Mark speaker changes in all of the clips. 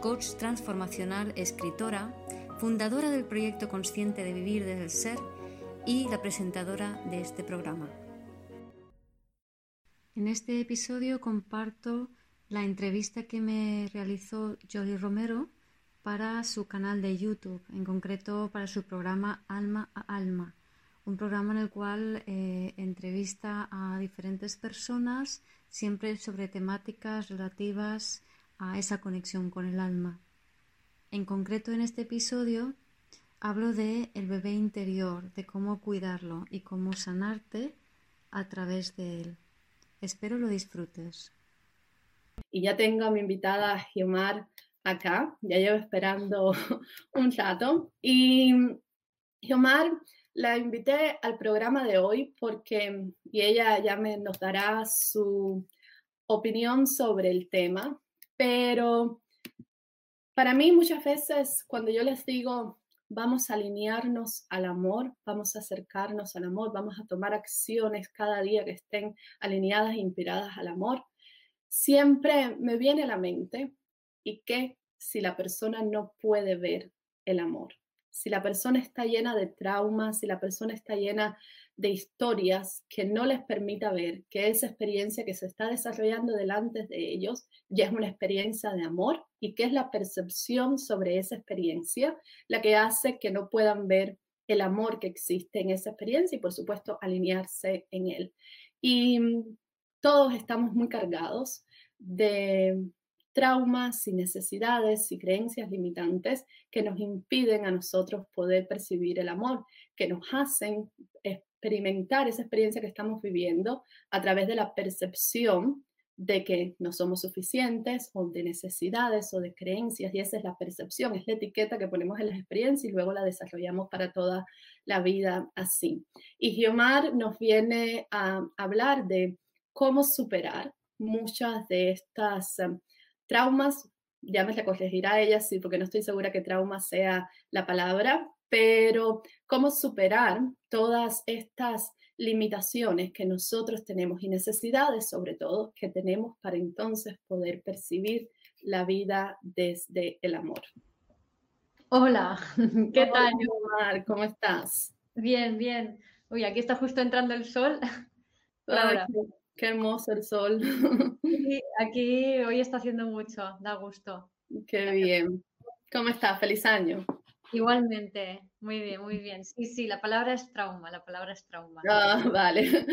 Speaker 1: coach transformacional, escritora, fundadora del proyecto Consciente de Vivir desde el Ser y la presentadora de este programa. En este episodio comparto la entrevista que me realizó Jolly Romero para su canal de YouTube, en concreto para su programa Alma a Alma, un programa en el cual eh, entrevista a diferentes personas, siempre sobre temáticas relativas a esa conexión con el alma. En concreto en este episodio hablo de el bebé interior, de cómo cuidarlo y cómo sanarte a través de él. Espero lo disfrutes.
Speaker 2: Y ya tengo a mi invitada Giomar acá, ya llevo esperando un rato. Y Giomar la invité al programa de hoy porque, y ella ya me nos dará su opinión sobre el tema, pero para mí muchas veces cuando yo les digo, vamos a alinearnos al amor, vamos a acercarnos al amor, vamos a tomar acciones cada día que estén alineadas e inspiradas al amor, siempre me viene a la mente, ¿y qué si la persona no puede ver el amor? si la persona está llena de traumas, si la persona está llena de historias que no les permita ver que esa experiencia que se está desarrollando delante de ellos ya es una experiencia de amor y que es la percepción sobre esa experiencia la que hace que no puedan ver el amor que existe en esa experiencia y por supuesto alinearse en él. Y mm, todos estamos muy cargados de traumas y necesidades y creencias limitantes que nos impiden a nosotros poder percibir el amor, que nos hacen experimentar esa experiencia que estamos viviendo a través de la percepción de que no somos suficientes o de necesidades o de creencias y esa es la percepción, es la etiqueta que ponemos en las experiencias y luego la desarrollamos para toda la vida así. Y Giomar nos viene a hablar de cómo superar muchas de estas Traumas, ya me la corregirá ella, sí, porque no estoy segura que trauma sea la palabra, pero cómo superar todas estas limitaciones que nosotros tenemos y necesidades, sobre todo, que tenemos para entonces poder percibir la vida desde el amor.
Speaker 3: Hola, ¿qué tal?
Speaker 2: Omar, ¿Cómo estás?
Speaker 3: Bien, bien. Uy, aquí está justo entrando el sol.
Speaker 2: Qué hermoso el sol.
Speaker 3: Sí, aquí hoy está haciendo mucho, da gusto.
Speaker 2: Qué bien. ¿Cómo estás? Feliz año.
Speaker 3: Igualmente, muy bien, muy bien. Sí, sí, la palabra es trauma, la palabra es trauma.
Speaker 2: Ah, vale.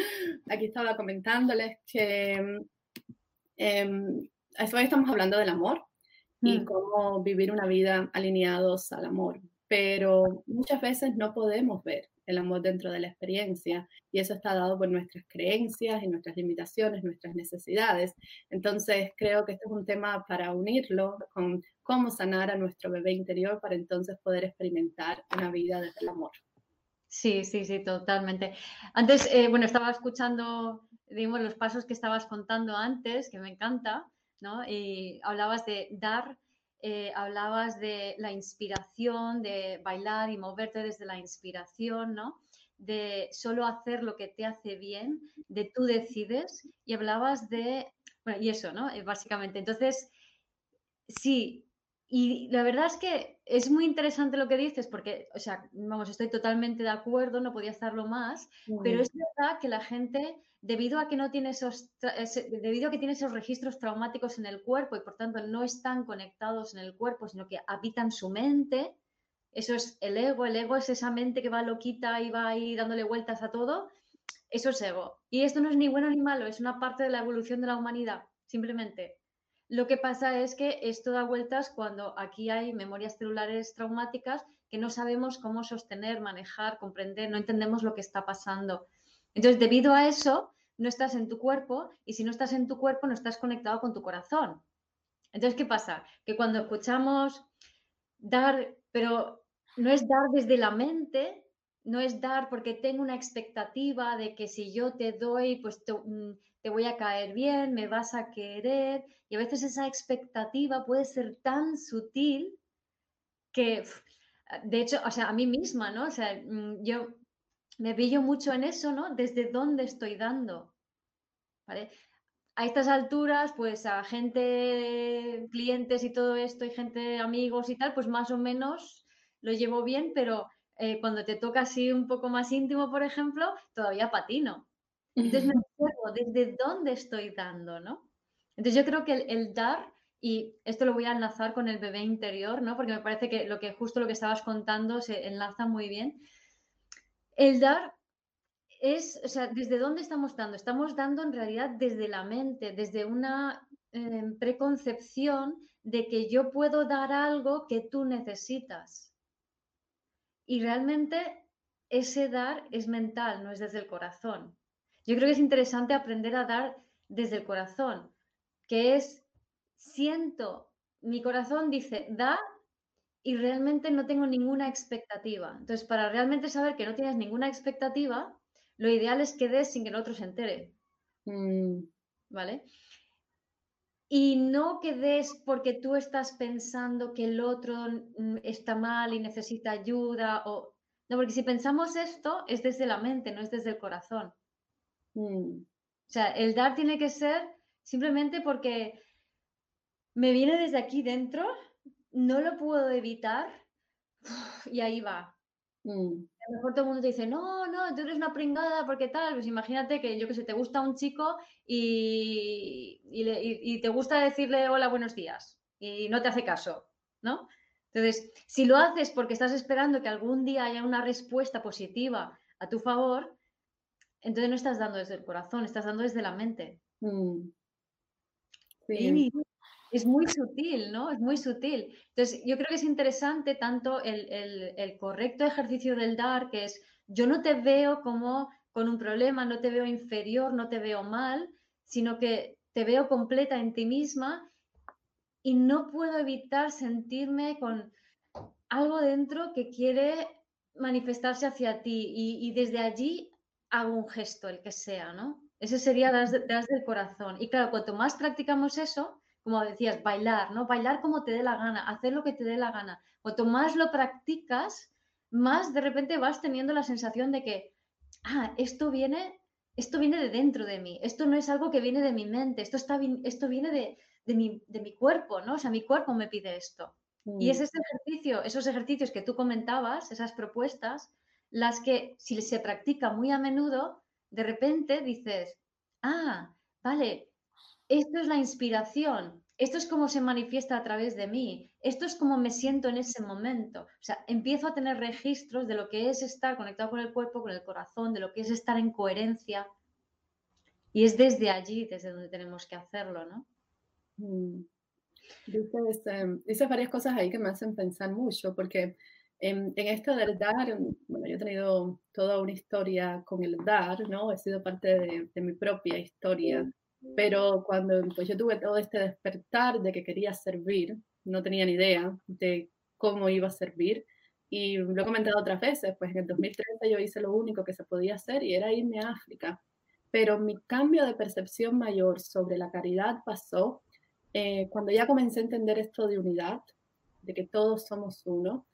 Speaker 2: Aquí estaba comentándoles que eh, hoy estamos hablando del amor y mm. cómo vivir una vida alineados al amor, pero muchas veces no podemos ver el amor dentro de la experiencia y eso está dado por nuestras creencias y nuestras limitaciones, nuestras necesidades. Entonces creo que este es un tema para unirlo con cómo sanar a nuestro bebé interior para entonces poder experimentar una vida desde el amor.
Speaker 3: Sí, sí, sí, totalmente. Antes, eh, bueno, estaba escuchando, digamos, los pasos que estabas contando antes, que me encanta, ¿no? Y hablabas de dar eh, hablabas de la inspiración, de bailar y moverte desde la inspiración, ¿no? De solo hacer lo que te hace bien, de tú decides, y hablabas de, bueno, y eso, ¿no? Eh, básicamente. Entonces, sí, y la verdad es que es muy interesante lo que dices, porque, o sea, vamos, estoy totalmente de acuerdo, no podía estarlo más, pero es verdad que la gente, debido a que no tiene esos, debido a que tiene esos registros traumáticos en el cuerpo y por tanto no están conectados en el cuerpo, sino que habitan su mente, eso es el ego, el ego es esa mente que va loquita y va ahí dándole vueltas a todo, eso es ego. Y esto no es ni bueno ni malo, es una parte de la evolución de la humanidad, simplemente. Lo que pasa es que esto da vueltas cuando aquí hay memorias celulares traumáticas que no sabemos cómo sostener, manejar, comprender, no entendemos lo que está pasando. Entonces, debido a eso, no estás en tu cuerpo y si no estás en tu cuerpo, no estás conectado con tu corazón. Entonces, ¿qué pasa? Que cuando escuchamos dar, pero no es dar desde la mente, no es dar porque tengo una expectativa de que si yo te doy, pues te, voy a caer bien, me vas a querer. Y a veces esa expectativa puede ser tan sutil que, de hecho, o sea, a mí misma, ¿no? O sea, mm, yo me pillo mucho en eso, ¿no? Desde dónde estoy dando. ¿Vale? A estas alturas, pues a gente, clientes y todo esto, y gente, amigos y tal, pues más o menos lo llevo bien, pero eh, cuando te toca así un poco más íntimo, por ejemplo, todavía patino. Entonces me acuerdo desde dónde estoy dando, ¿no? Entonces yo creo que el, dar, y esto lo voy a enlazar con el bebé interior, ¿no? Porque me parece que lo que justo lo que estabas contando se enlaza muy bien. El dar es, o sea, ¿desde dónde estamos dando? Estamos dando en realidad desde la mente, desde una em, preconcepción de que yo puedo dar algo que tú necesitas. Y realmente ese dar es mental, no es desde el corazón. Yo creo que es interesante aprender a dar desde el corazón, que es, siento, mi corazón dice, da y realmente no tengo ninguna expectativa. Entonces, para realmente saber que no tienes ninguna expectativa, lo ideal es que des sin que el otro se entere. Mm. ¿Vale? Y no que des porque tú estás pensando que el otro mm, está mal y necesita ayuda o... No, porque si pensamos esto es desde la mente, no es desde el corazón. Mm. O sea, el dar tiene que ser simplemente porque me viene desde aquí dentro, no lo puedo evitar y ahí va. Mm. A lo mejor todo el mundo te dice, no, no, tú eres una pringada porque tal. Pues imagínate que yo que sé, te gusta un chico y, y, te gusta decirle hola, buenos días y no te hace caso, ¿no? Entonces, si lo haces porque estás esperando que algún día haya una respuesta positiva a tu favor, entonces no estás dando desde el corazón, estás dando desde la mente. Mm. Sí es muy sutil, ¿no? Es muy sutil. Entonces, yo creo que es interesante tanto el, correcto ejercicio del dar, que es, yo no te veo como con un problema, no te veo inferior, no te veo mal, sino que te veo completa en ti misma y no puedo evitar sentirme con algo dentro que quiere manifestarse hacia ti y, desde allí hago un gesto, el que sea, ¿no? Ese sería desde, desde el corazón. Y claro, cuanto más practicamos eso, como decías, bailar, ¿no? Bailar como te dé la gana, hacer lo que te dé la gana. Cuanto más lo practicas, más de repente vas teniendo la sensación de que, ah, esto viene, esto viene de dentro de mí, esto no es algo que viene de mi mente, esto, está, esto viene de, de, mi, de mi cuerpo, ¿no? O sea, mi cuerpo me pide esto. Y es mm. ese ejercicio, esos ejercicios que tú comentabas, esas propuestas, las que si se practica muy a menudo, de repente dices, ah, vale, esto es la inspiración, esto es como se manifiesta a través de mí, esto es como me siento en ese momento. O sea, empiezo a tener registros de lo que es estar conectado con el cuerpo, con el corazón, de lo que es estar en coherencia. Y es desde allí, desde donde tenemos que hacerlo, ¿no?
Speaker 2: Mm. Dices, varias cosas ahí que me hacen pensar mucho, porque en, esto del dar, bueno, yo he tenido toda una historia con el dar, ¿no? He sido parte de, de mi propia historia pero cuando pues, yo tuve todo este despertar de que quería servir, no tenía ni idea de cómo iba a servir. Y lo he comentado otras veces, pues en el 2030 yo hice lo único que se podía hacer y era irme a África. Pero mi cambio de percepción mayor sobre la caridad pasó eh, cuando ya comencé a entender esto de unidad, de que todos somos uno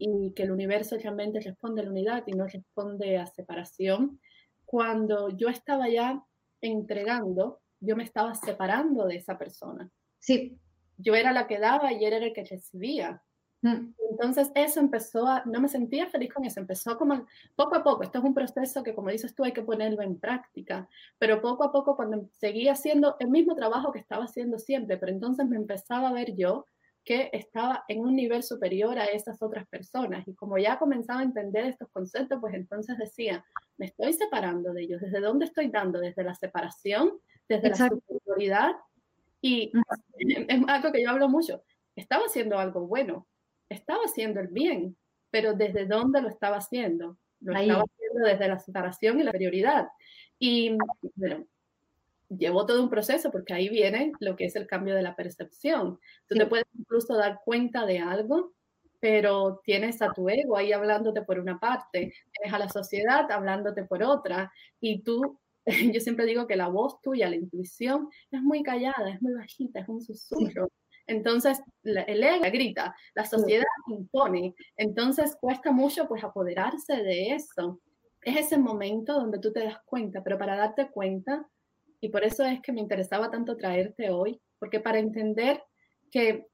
Speaker 2: y que el universo realmente responde a la unidad y no responde a separación. Cuando yo estaba ya entregando yo me estaba separando de esa persona.
Speaker 3: Sí.
Speaker 2: Yo era la que daba y él era el que recibía. Mm. Entonces eso empezó a, no me sentía feliz con eso, empezó como poco a poco, esto es un proceso que como dices tú hay que ponerlo en práctica, pero poco a poco cuando seguía haciendo el mismo trabajo que estaba haciendo siempre, pero entonces me empezaba a ver yo que estaba en un nivel superior a esas otras personas y como ya comenzaba a entender estos conceptos, pues entonces decía, me estoy separando de ellos, ¿desde dónde estoy dando? Desde la separación desde la superioridad. Y es algo que yo hablo mucho. Estaba haciendo algo bueno, estaba haciendo el bien, pero ¿desde dónde lo estaba haciendo? Lo estaba haciendo desde la separación y la superioridad. Y bueno, llevó todo un proceso porque ahí viene lo que es el cambio de la percepción. Tú te puedes incluso dar cuenta de algo pero tienes a tu ego ahí hablándote por una parte, tienes a la sociedad hablándote por otra, y tú, yo siempre digo que la voz tuya, la intuición, es muy callada, es muy bajita, es un susurro. Entonces, el ego grita, la sociedad impone, entonces cuesta mucho pues apoderarse de eso. Es ese momento donde tú te das cuenta, pero para darte cuenta, y por eso es que me interesaba tanto traerte hoy, porque para entender que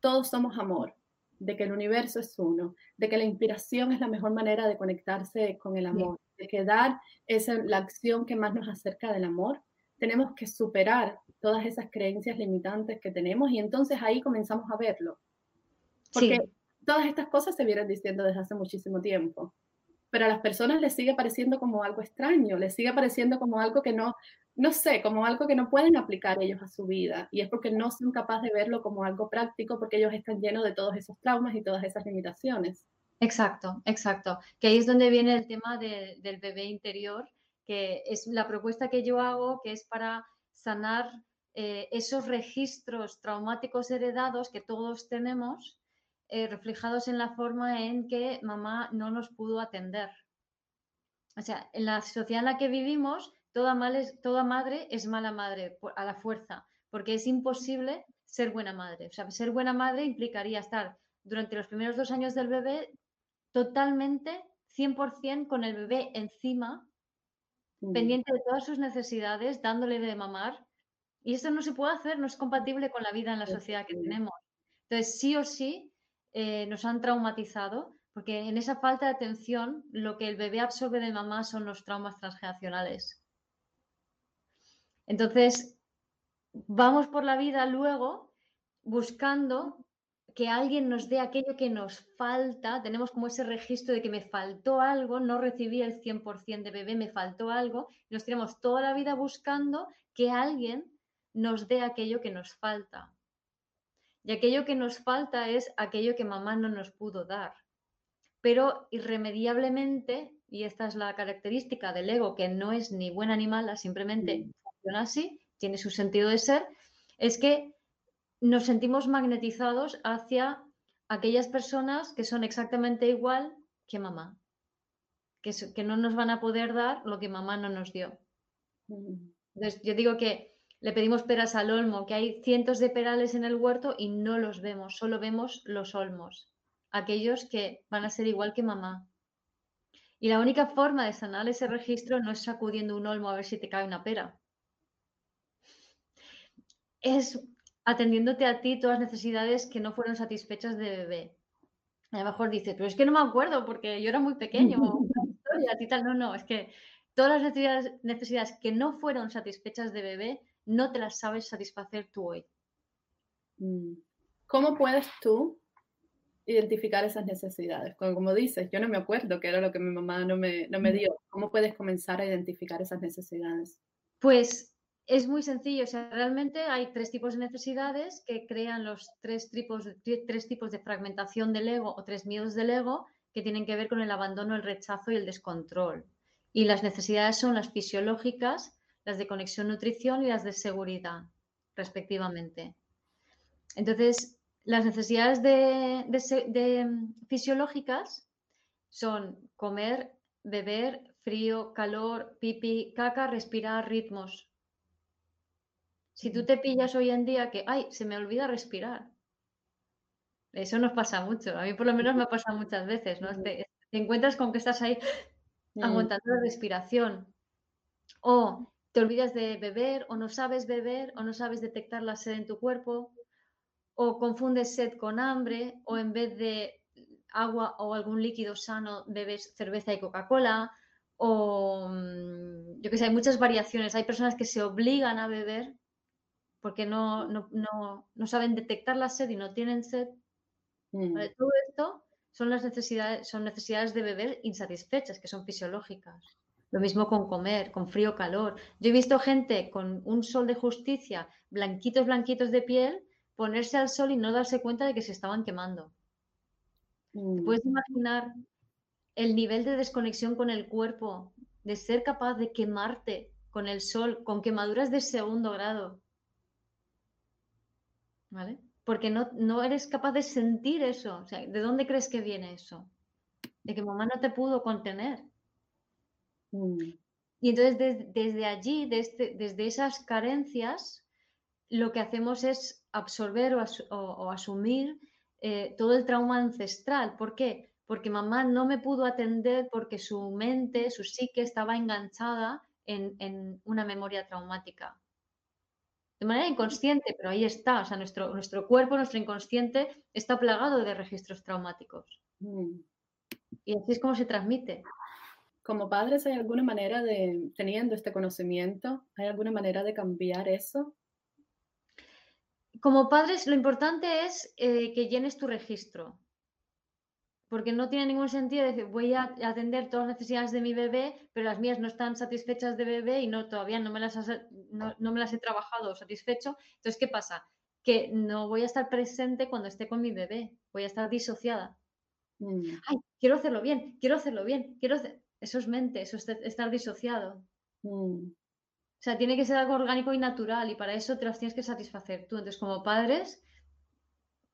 Speaker 2: todos somos amor, de que el universo es uno, de que la inspiración es la mejor manera de conectarse con el amor, de que dar es la acción que más nos acerca del amor. Tenemos que superar todas esas creencias limitantes que tenemos y entonces ahí comenzamos a verlo. Porque todas estas cosas se vienen diciendo desde hace muchísimo tiempo, pero a las personas les sigue pareciendo como algo extraño, les sigue pareciendo como algo que no, no sé, como algo que no pueden aplicar ellos a su vida. Y es porque no son capaces de verlo como algo práctico, porque ellos están llenos de todos esos traumas y todas esas limitaciones.
Speaker 3: Exacto, exacto. Que ahí es donde viene el tema del bebé interior, que es la propuesta que yo hago, que es para sanar eh, esos registros traumáticos heredados que todos tenemos, eh, reflejados en la forma en que mamá no nos pudo atender. O sea, en la sociedad en la que vivimos, toda, toda madre es mala madre a la fuerza, porque es imposible ser buena madre. O sea, ser buena madre implicaría estar durante los primeros dos años del bebé totalmente, 100% con el bebé encima, mm. pendiente de todas sus necesidades, dándole de mamar. Y esto no se puede hacer, no es compatible con la vida en la sociedad que tenemos. Entonces, sí o sí, eh, nos han traumatizado, porque en esa falta de atención, lo que el bebé absorbe de mamá son los traumas transgeneracionales. Entonces, vamos por la vida luego buscando que alguien nos dé aquello que nos falta, tenemos como ese registro de que me faltó algo, no recibí el 100% de bebé, me faltó algo, y nos tenemos toda la vida buscando que alguien nos dé aquello que nos falta. Y aquello que nos falta es aquello que mamá no nos pudo dar. Pero irremediablemente, y esta es la característica del ego, que no es ni buena ni mala, simplemente así, tiene su sentido de ser, es que nos sentimos magnetizados hacia aquellas personas que son exactamente igual que mamá, que, que no nos van a poder dar lo que mamá no nos dio. Entonces, yo digo que le pedimos peras al olmo, que hay cientos de perales en el huerto y no los vemos, solo vemos los olmos, aquellos que van a ser igual que mamá. Y la única forma de sanar ese registro no es sacudiendo un olmo a ver si te cae una pera es atendiéndote a ti todas las necesidades que no fueron satisfechas de bebé. A lo mejor dices, pero es que no me acuerdo porque yo era muy pequeño. No, no, es que todas las necesidades, necesidades que no fueron satisfechas de bebé no te las sabes satisfacer tú hoy.
Speaker 2: Mm. ¿Cómo puedes tú identificar esas necesidades? Como, dices, yo no me acuerdo qué era lo que mi mamá no me, no me mm. dio. ¿Cómo puedes comenzar a identificar esas necesidades?
Speaker 3: Pues es muy sencillo, o sea, realmente hay tres tipos de necesidades que crean los tres tipos, tres tipos de fragmentación del ego o tres miedos del ego que tienen que ver con el abandono, el rechazo y el descontrol. Y las necesidades son las fisiológicas, las de conexión nutrición y las de seguridad, respectivamente. Entonces, las necesidades de, mm, fisiológicas son comer, beber, frío, calor, pipi, caca, respirar, ritmos, si tú te pillas hoy en día que, ay, se me olvida respirar. Eso nos pasa mucho. A mí por lo menos me pasa muchas veces, ¿no? Te, encuentras con que estás ahí aguantando la respiración. O te olvidas de beber, o no sabes beber, o no sabes detectar la sed en tu cuerpo, o confundes sed con hambre, o en vez de agua o algún líquido sano bebes cerveza y Coca-Cola, o mm, yo que sé, hay muchas variaciones. Hay personas que se obligan a beber porque no, no, saben detectar la sed y no tienen sed. Mm. Todo esto son las necesidades, son necesidades de beber insatisfechas, que son fisiológicas. Lo mismo con comer, con frío, calor. Yo he visto gente con un sol de justicia, blanquitos, blanquitos de piel, ponerse al sol y no darse cuenta de que se estaban quemando. Mm. ¿Puedes imaginar el nivel de desconexión con el cuerpo, de ser capaz de quemarte con el sol, con quemaduras de segundo grado? Porque no, no eres capaz de sentir eso. O sea, ¿de dónde crees que viene eso? De que mamá no te pudo contener.
Speaker 2: Mm.
Speaker 3: Y entonces desde allí, desde, desde, esas carencias, lo que hacemos es absorber o, asumir eh, todo el trauma ancestral. ¿Por qué? Porque mamá no me pudo atender porque su mente, su psique estaba enganchada en, en una memoria traumática de manera inconsciente, pero ahí está. O sea, nuestro, nuestro cuerpo, nuestro inconsciente está plagado de registros traumáticos.
Speaker 2: Mm.
Speaker 3: Y así es como se transmite.
Speaker 2: Como padres, ¿hay alguna manera de, teniendo este conocimiento, ¿hay alguna manera de cambiar eso?
Speaker 3: Como padres, lo importante es eh, que llenes tu registro porque no tiene ningún sentido decir voy a atender todas las necesidades de mi bebé, pero las mías no están satisfechas de bebé y no todavía no me las, no, me las he trabajado satisfecho. Entonces, ¿qué pasa? Que no voy a estar presente cuando esté con mi bebé, voy a estar disociada.
Speaker 2: Mm.
Speaker 3: Ay, quiero hacerlo bien, quiero hacerlo bien, quiero Eso es mente, eso es estar disociado.
Speaker 2: Mm.
Speaker 3: O sea, tiene que ser algo orgánico y natural y para eso te las tienes que satisfacer tú. Entonces, como padres,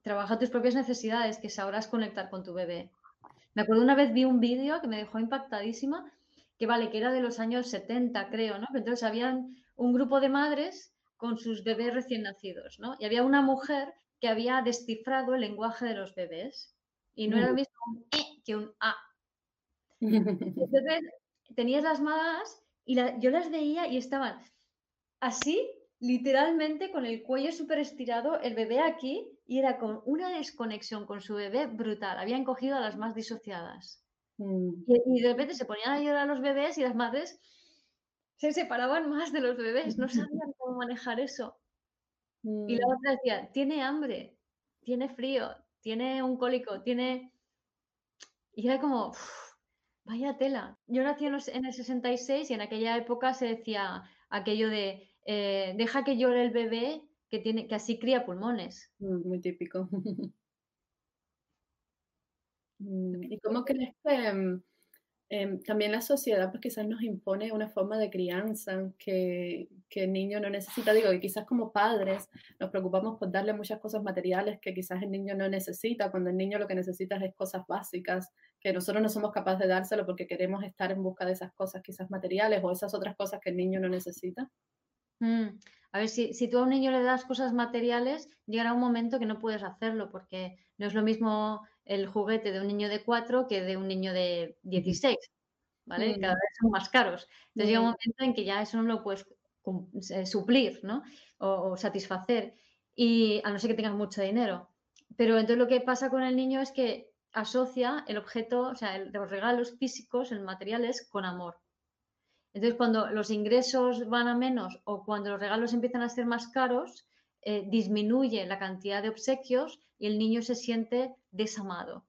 Speaker 3: trabaja tus propias necesidades, que sabrás conectar con tu bebé. Me acuerdo una vez vi un vídeo que me dejó impactadísima, que vale, que era de los años 70, creo, ¿no? Entonces habían un grupo de madres con sus bebés recién nacidos, ¿no? Y había una mujer que había descifrado el lenguaje de los bebés. Y no era lo mismo un E que un A. Entonces, tenías las mamás y yo las veía y estaban así, literalmente con el cuello súper estirado, el bebé aquí, y era con una desconexión con su bebé brutal. Habían cogido a las más disociadas.
Speaker 2: Mm.
Speaker 3: Y, de repente se ponían a llorar a los bebés y las madres se separaban más de los bebés, no sabían cómo manejar eso. Y la mm. otra decía, tiene hambre, tiene frío, tiene un cólico, tiene... Y era como, vaya tela. Yo nací en, el 66 y en aquella época se decía aquello de eh, deja que llore el bebé que, tiene, que así cría pulmones.
Speaker 2: Mm, muy típico. Mm, ¿Y cómo crees que em, también la sociedad pues quizás nos impone una forma de crianza que, que, el niño no necesita? Digo, y quizás como padres nos preocupamos por darle muchas cosas materiales que quizás el niño no necesita, cuando el niño lo que necesita es cosas básicas, que nosotros no somos capaces de dárselo porque queremos estar en busca de esas cosas quizás materiales o esas otras cosas que el niño no necesita.
Speaker 3: Mm, a ver, si, si, tú a un niño le das cosas materiales, llegará un momento que no puedes hacerlo porque no es lo mismo el juguete de un niño de 4 que de un niño de 16, ¿vale? Mm. Cada vez son más caros. Entonces llega un momento en que ya eso no lo puedes eh, suplir, ¿no? O, satisfacer, y a no ser que tengas mucho dinero. Pero entonces lo que pasa con el niño es que asocia el objeto, o sea, los regalos físicos, el materiales, con amor. Entonces, cuando los ingresos van a menos o cuando los regalos empiezan a ser más caros, eh, disminuye la cantidad de obsequios y el niño se siente desamado.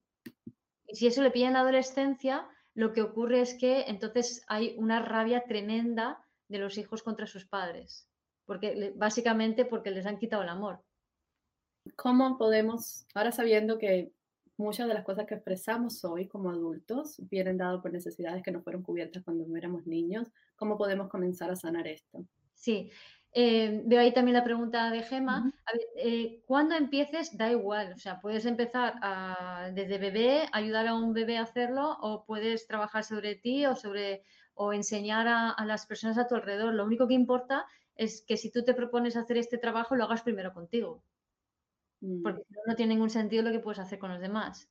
Speaker 3: Y si eso le pilla en la adolescencia, lo que ocurre es que entonces hay una rabia tremenda de los hijos contra sus padres, porque básicamente porque les han quitado el amor.
Speaker 2: ¿Cómo podemos, ahora sabiendo que muchas de las cosas que expresamos hoy como adultos vienen dados por necesidades que no fueron cubiertas cuando éramos niños. ¿Cómo podemos comenzar a sanar esto?
Speaker 3: Sí, eh, veo ahí también la pregunta de Gema. Eh, cuando empieces, da igual. O sea, puedes empezar desde bebé, ayudar a un bebé a hacerlo, o puedes trabajar sobre ti o sobre o enseñar a, a las personas a tu alrededor. Lo único que importa es que si tú te propones hacer este trabajo, lo hagas primero contigo.
Speaker 2: Mm.
Speaker 3: Porque no, tiene ningún sentido lo que puedes hacer con los demás.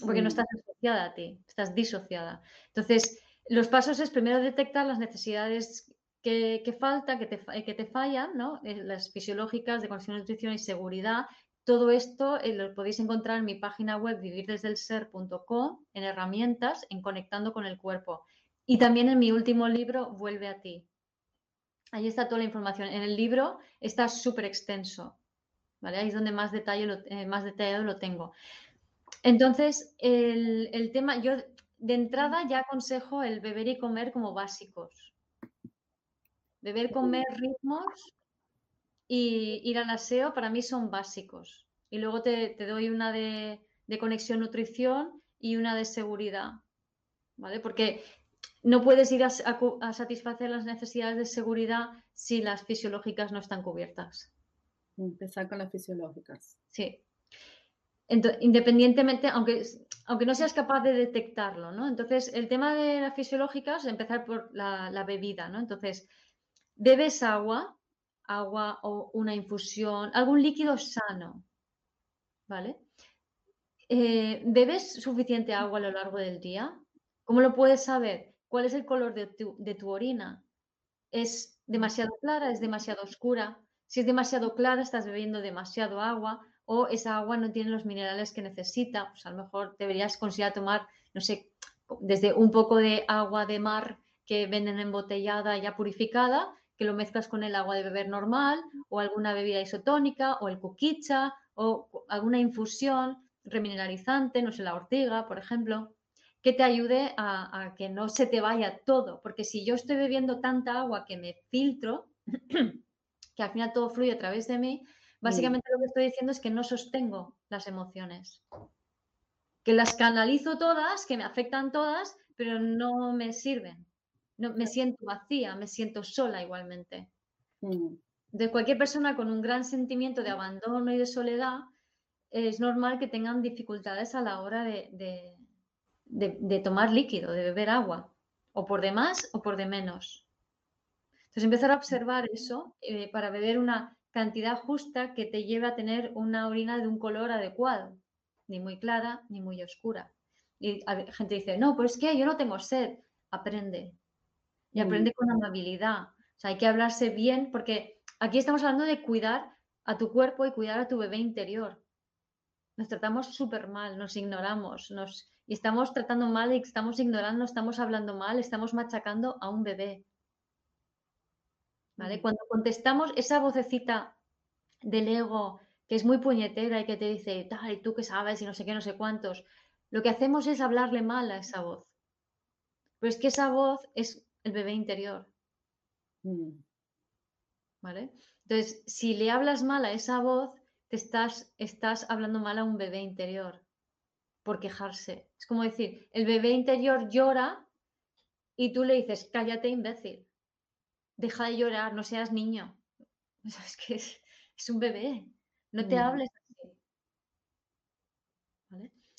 Speaker 3: Porque no mm. estás asociada a ti, estás disociada. Entonces, los pasos es primero detectar las necesidades que, que faltan, que te, que te fallan, ¿no? Eh, las fisiológicas de conexión, nutrición y seguridad. Todo esto eh, lo podéis encontrar en mi página web vivirdesdelser.com, en herramientas, en Conectando con el Cuerpo. Y también en mi último libro, Vuelve a ti. Ahí está toda la información. En el libro está súper extenso. Ahí es donde más, detalle eh, más detallado lo tengo. Entonces, el, tema, yo de entrada ya aconsejo el beber y comer como básicos. Beber, comer, ritmos y ir al aseo para mí son básicos. Y luego te, doy una de, conexión nutrición y una de seguridad. ¿Vale? Porque no puedes ir a, satisfacer las necesidades de seguridad si las fisiológicas no están cubiertas.
Speaker 2: Empezar con las fisiológicas.
Speaker 3: Sí. independientemente, aunque, aunque no seas capaz de detectarlo, ¿no? Entonces, el tema de las fisiológicas, empezar por la, bebida, ¿no? Entonces, bebes agua, agua o una infusión, algún líquido sano, ¿vale? Eh, ¿Bebes suficiente agua a lo largo del día? ¿Cómo lo puedes saber? ¿Cuál es el color de tu, orina? ¿Es demasiado clara? ¿Es demasiado oscura? Si es demasiado clara, estás bebiendo demasiado agua o esa agua no tiene los minerales que necesita. Pues a lo mejor deberías considerar tomar, no sé, desde un poco de agua de mar que venden embotellada ya purificada, que lo mezclas con el agua de beber normal o alguna bebida isotónica o el kukicha o alguna infusión remineralizante, no sé, la ortiga, por ejemplo, que te ayude a, que no se te vaya todo, porque si yo estoy bebiendo tanta agua que me filtro, que al final todo fluye a través de mí, básicamente lo que estoy diciendo es que no sostengo las emociones, que las canalizo todas, que me afectan todas, pero no me sirven. No, me siento vacía, me siento sola igualmente. De cualquier persona con un gran sentimiento de abandono y de soledad, es normal que tengan dificultades a la hora de, de, tomar líquido, de beber agua, o por de más o por de menos. Entonces empezar a observar eso eh, para beber una cantidad justa que te lleve a tener una orina de un color adecuado, ni muy clara ni muy oscura. Y la gente dice, no, pues es que yo no tengo sed. Aprende. Y aprende con amabilidad. O sea, hay que hablarse bien porque aquí estamos hablando de cuidar a tu cuerpo y cuidar a tu bebé interior nos tratamos súper mal, nos ignoramos, nos, y estamos tratando mal y estamos ignorando, estamos hablando mal, estamos machacando a un bebé. ¿Vale? Cuando contestamos esa vocecita del ego que es muy puñetera y que te dice, tal, y tú que sabes y no sé qué, no sé cuántos, lo que hacemos es hablarle mal a esa voz. Pero es que esa voz es el bebé interior. Mm. ¿Vale? Entonces, si le hablas mal a esa voz, estás, estás hablando mal a un bebé interior por quejarse. Es como decir, el bebé interior llora y tú le dices, cállate imbécil, deja de llorar, no seas niño. Es que es, un bebé, no te mm. hables así.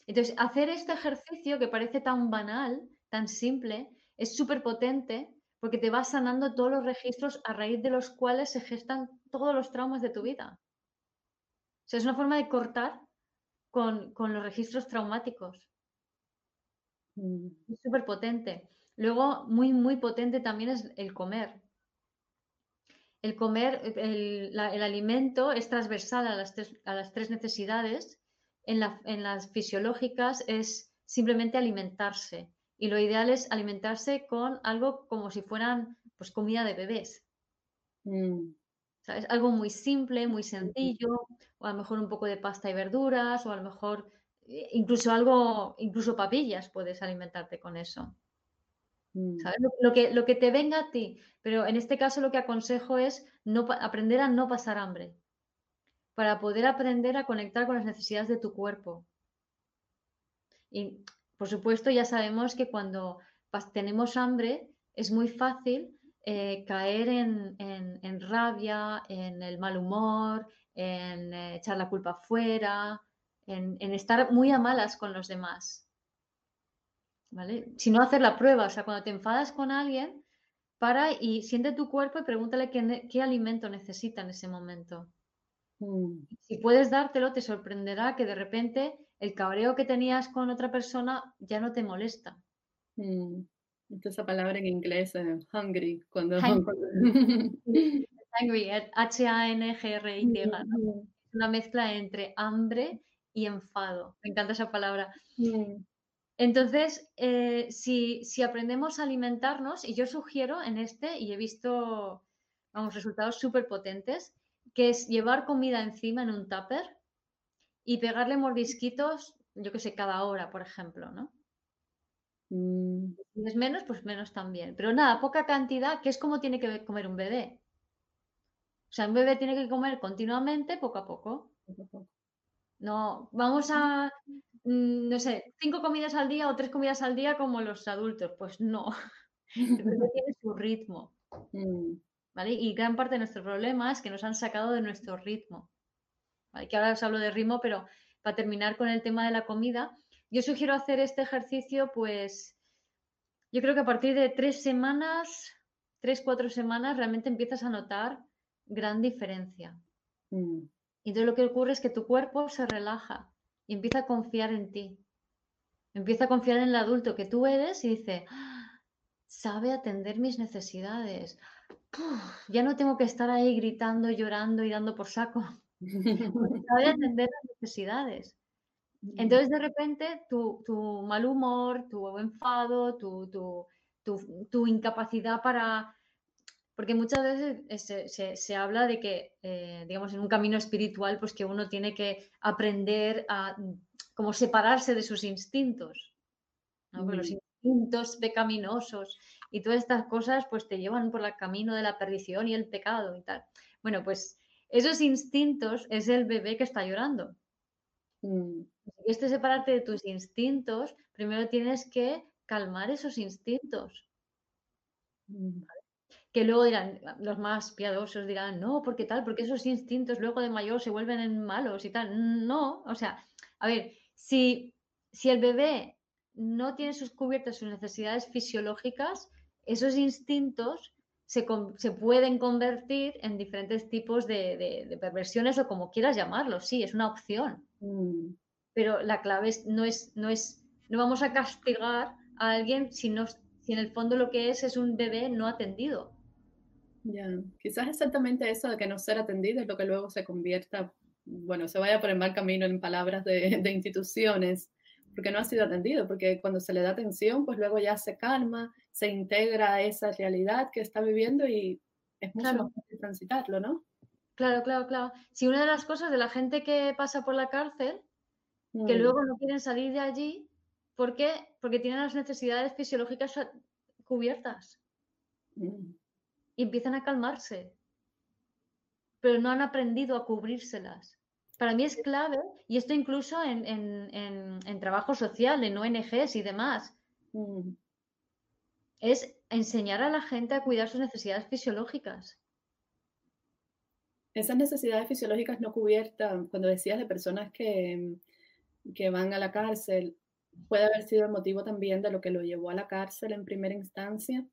Speaker 3: Entonces, hacer este ejercicio que parece tan banal, tan simple, es súper potente porque te va sanando todos los registros a raíz de los cuales se gestan todos los traumas de tu vida es una forma de cortar con, los registros traumáticos. Mm. Es súper potente. Luego, muy, muy potente también es el comer. El comer, el, alimento es transversal a las tres, a las tres necesidades. En, en, las fisiológicas es simplemente alimentarse. Y lo ideal es alimentarse con algo como si fueran pues, comida de bebés. Mm. ¿sabes? Algo muy simple, muy sencillo, o a lo mejor un poco de pasta y verduras, o a lo mejor eh, incluso algo, incluso papillas puedes alimentarte con eso. Mm. Lo, que, lo que te venga a ti, pero en este caso lo que aconsejo es no, aprender a no pasar hambre, para poder aprender a conectar con las necesidades de tu cuerpo. Y por supuesto ya sabemos que cuando tenemos hambre es muy fácil eh, caer en, rabia, en el mal humor, en eh, echar la culpa fuera, en, estar muy a malas con los demás. ¿Vale? Si no hacer la prueba, o sea, cuando te enfadas con alguien, para y siente tu cuerpo y pregúntale qué, alimento necesita en ese momento. Mm. Si puedes dártelo, te sorprenderá que de repente el cabreo que tenías con otra persona ya no te molesta.
Speaker 2: Mm esa palabra en inglés, eh, hungry, cuando...
Speaker 3: Hungry, H-A-N-G-R-Y, Es una mezcla entre hambre y enfado. Me encanta esa palabra. Mm. Entonces, eh, si, si, aprendemos a alimentarnos, y yo sugiero en este, y he visto, vamos, resultados súper potentes, que es llevar comida encima en un tupper y pegarle mordisquitos, yo que sé, cada hora, por ejemplo, ¿no? Mm. Si es menos, pues menos también. Pero nada, poca cantidad, que es como tiene que comer un bebé. O sea, un bebé tiene que comer continuamente, poco a poco. No, vamos a, no sé, cinco comidas al día o tres comidas al día como los adultos. Pues no. Tiene su ritmo. Mm. ¿Vale? Y gran parte de nuestro problema es que nos han sacado de nuestro ritmo. que ahora os hablo de ritmo, pero para terminar con el tema de la comida, yo sugiero hacer este ejercicio, pues yo creo que a partir de tres semanas, tres, cuatro semanas, realmente empiezas a notar gran diferencia. Mm. Y entonces lo que ocurre es que tu cuerpo se relaja y empieza a confiar en ti. Empieza a confiar en el adulto que tú eres y dice, ah, sabe atender mis necesidades. ya no tengo que estar ahí gritando, llorando y dando por saco. sabe atender las necesidades. Entonces, de repente, tu, mal humor, tu enfado, tu, incapacidad para... Porque muchas veces se, habla de que, eh, digamos, en un camino espiritual, pues que uno tiene que aprender a como separarse de sus instintos. los mm. instintos pecaminosos y todas estas cosas, pues te llevan por el camino de la perdición y el pecado y tal. Bueno, pues esos instintos es el bebé que está llorando. Mm. Quieres separarte de tus instintos, primero tienes que calmar esos instintos. Mm. Que luego dirán, los más piadosos dirán, no, porque tal, porque esos instintos luego de mayor se vuelven en malos y tal. No, o sea, a ver, si, si el bebé no tiene sus cubiertas sus necesidades fisiológicas, esos instintos se, pueden convertir en diferentes tipos de, perversiones o como quieras llamarlo. Sí, es una opción. Mm. Pero la clave no es, no es, no vamos a castigar a alguien si, no, si en el fondo lo que es es un bebé no atendido.
Speaker 2: Ya, quizás exactamente eso de que no ser atendido es lo que luego se convierta, bueno, se vaya por el mal camino en palabras de, de instituciones, porque no ha sido atendido, porque cuando se le da atención, pues luego ya se calma, se integra a esa realidad que está viviendo y es mucho más fácil transitarlo, ¿no?
Speaker 3: Claro, claro, claro. Si una de las cosas de la gente que pasa por la cárcel, que mm. luego no quieren salir de allí, ¿por qué? Porque tienen las necesidades fisiológicas cubiertas. Mm. Y empiezan a calmarse. Pero no han aprendido a cubrírselas. Para mí es clave, y esto incluso en, trabajo social, en ONGs y demás, mm. es enseñar a la gente a cuidar sus necesidades fisiológicas
Speaker 2: esas necesidades fisiológicas no cubiertas, cuando decías de personas que, que van a la cárcel, puede haber sido el motivo también de lo que lo llevó a la cárcel en primera instancia.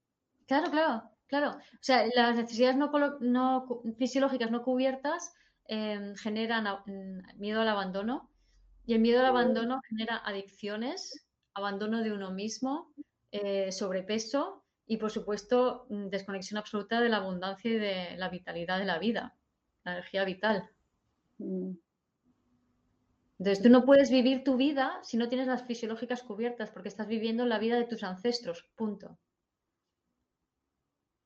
Speaker 3: Claro, claro, claro. O sea, las necesidades no, fisiológicas no cubiertas em, generan mm, miedo al abandono y el miedo al abandono genera adicciones, abandono de uno mismo, eh, sobrepeso y, por supuesto, mm, desconexión absoluta de la abundancia y de la vitalidad de la vida la energía vital. Mm. Entonces, tú no puedes vivir tu vida si no tienes las fisiológicas cubiertas, porque estás viviendo la vida de tus ancestros, punto.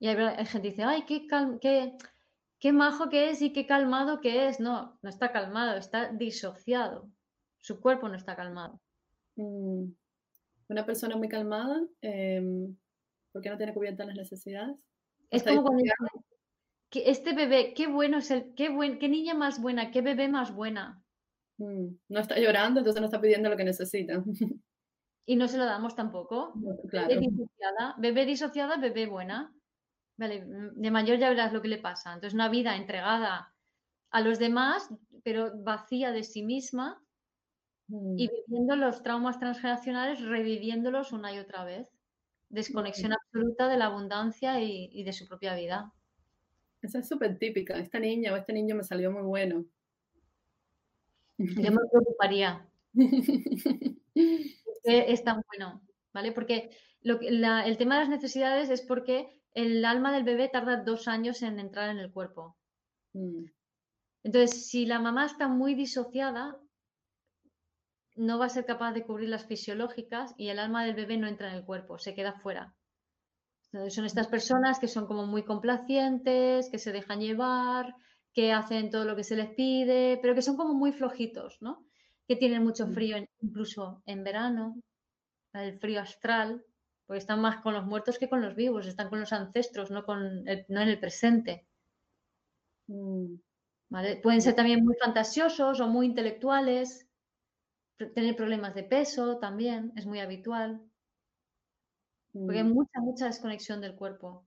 Speaker 3: Y hay, gente que dice, ay, qué, qué, qué majo que es y qué calmado que es. No, no está calmado, está disociado. Su cuerpo no está calmado.
Speaker 2: Mm. Una persona muy calmada, em, ¿por qué no tiene cubiertas las necesidades?
Speaker 3: Es como cuando este bebé, qué bueno es el, qué, buen, qué niña más buena, qué bebé más buena.
Speaker 2: Mm, no está llorando, entonces no está pidiendo lo que necesita.
Speaker 3: Y no se lo damos tampoco. Bebé disociada, bebé disociada, bebé buena. Vale, mm, de mayor ya verás lo que le pasa. Entonces, una vida entregada a los demás, pero vacía de sí misma mm. y viviendo los traumas transgeneracionales, reviviéndolos una y otra vez. Desconexión absoluta de la abundancia y de su propia vida.
Speaker 2: Esa es súper típica. Esta niña o este niño me salió muy bueno.
Speaker 3: Yo me preocuparía. es tan bueno, ¿vale? Porque el tema de las necesidades es porque el alma del bebé tarda dos años en entrar en el cuerpo. Mm. Entonces, si la mamá está muy disociada, no va a ser capaz de cubrir las fisiológicas y el alma del bebé no entra en el cuerpo, se queda fuera. Son estas personas que son como muy complacientes, que se dejan llevar, que hacen todo lo que se les pide, pero que son como muy flojitos, ¿no? Que tienen mucho mm. frío incluso en verano, el frío astral, porque están más con los muertos que con los vivos, están con los ancestros, no, con no en el presente. Mm. Pueden ser también muy fantasiosos o muy intelectuales, tener problemas de peso también, es muy habitual. Porque hay mm. mucha, mucha desconexión del cuerpo.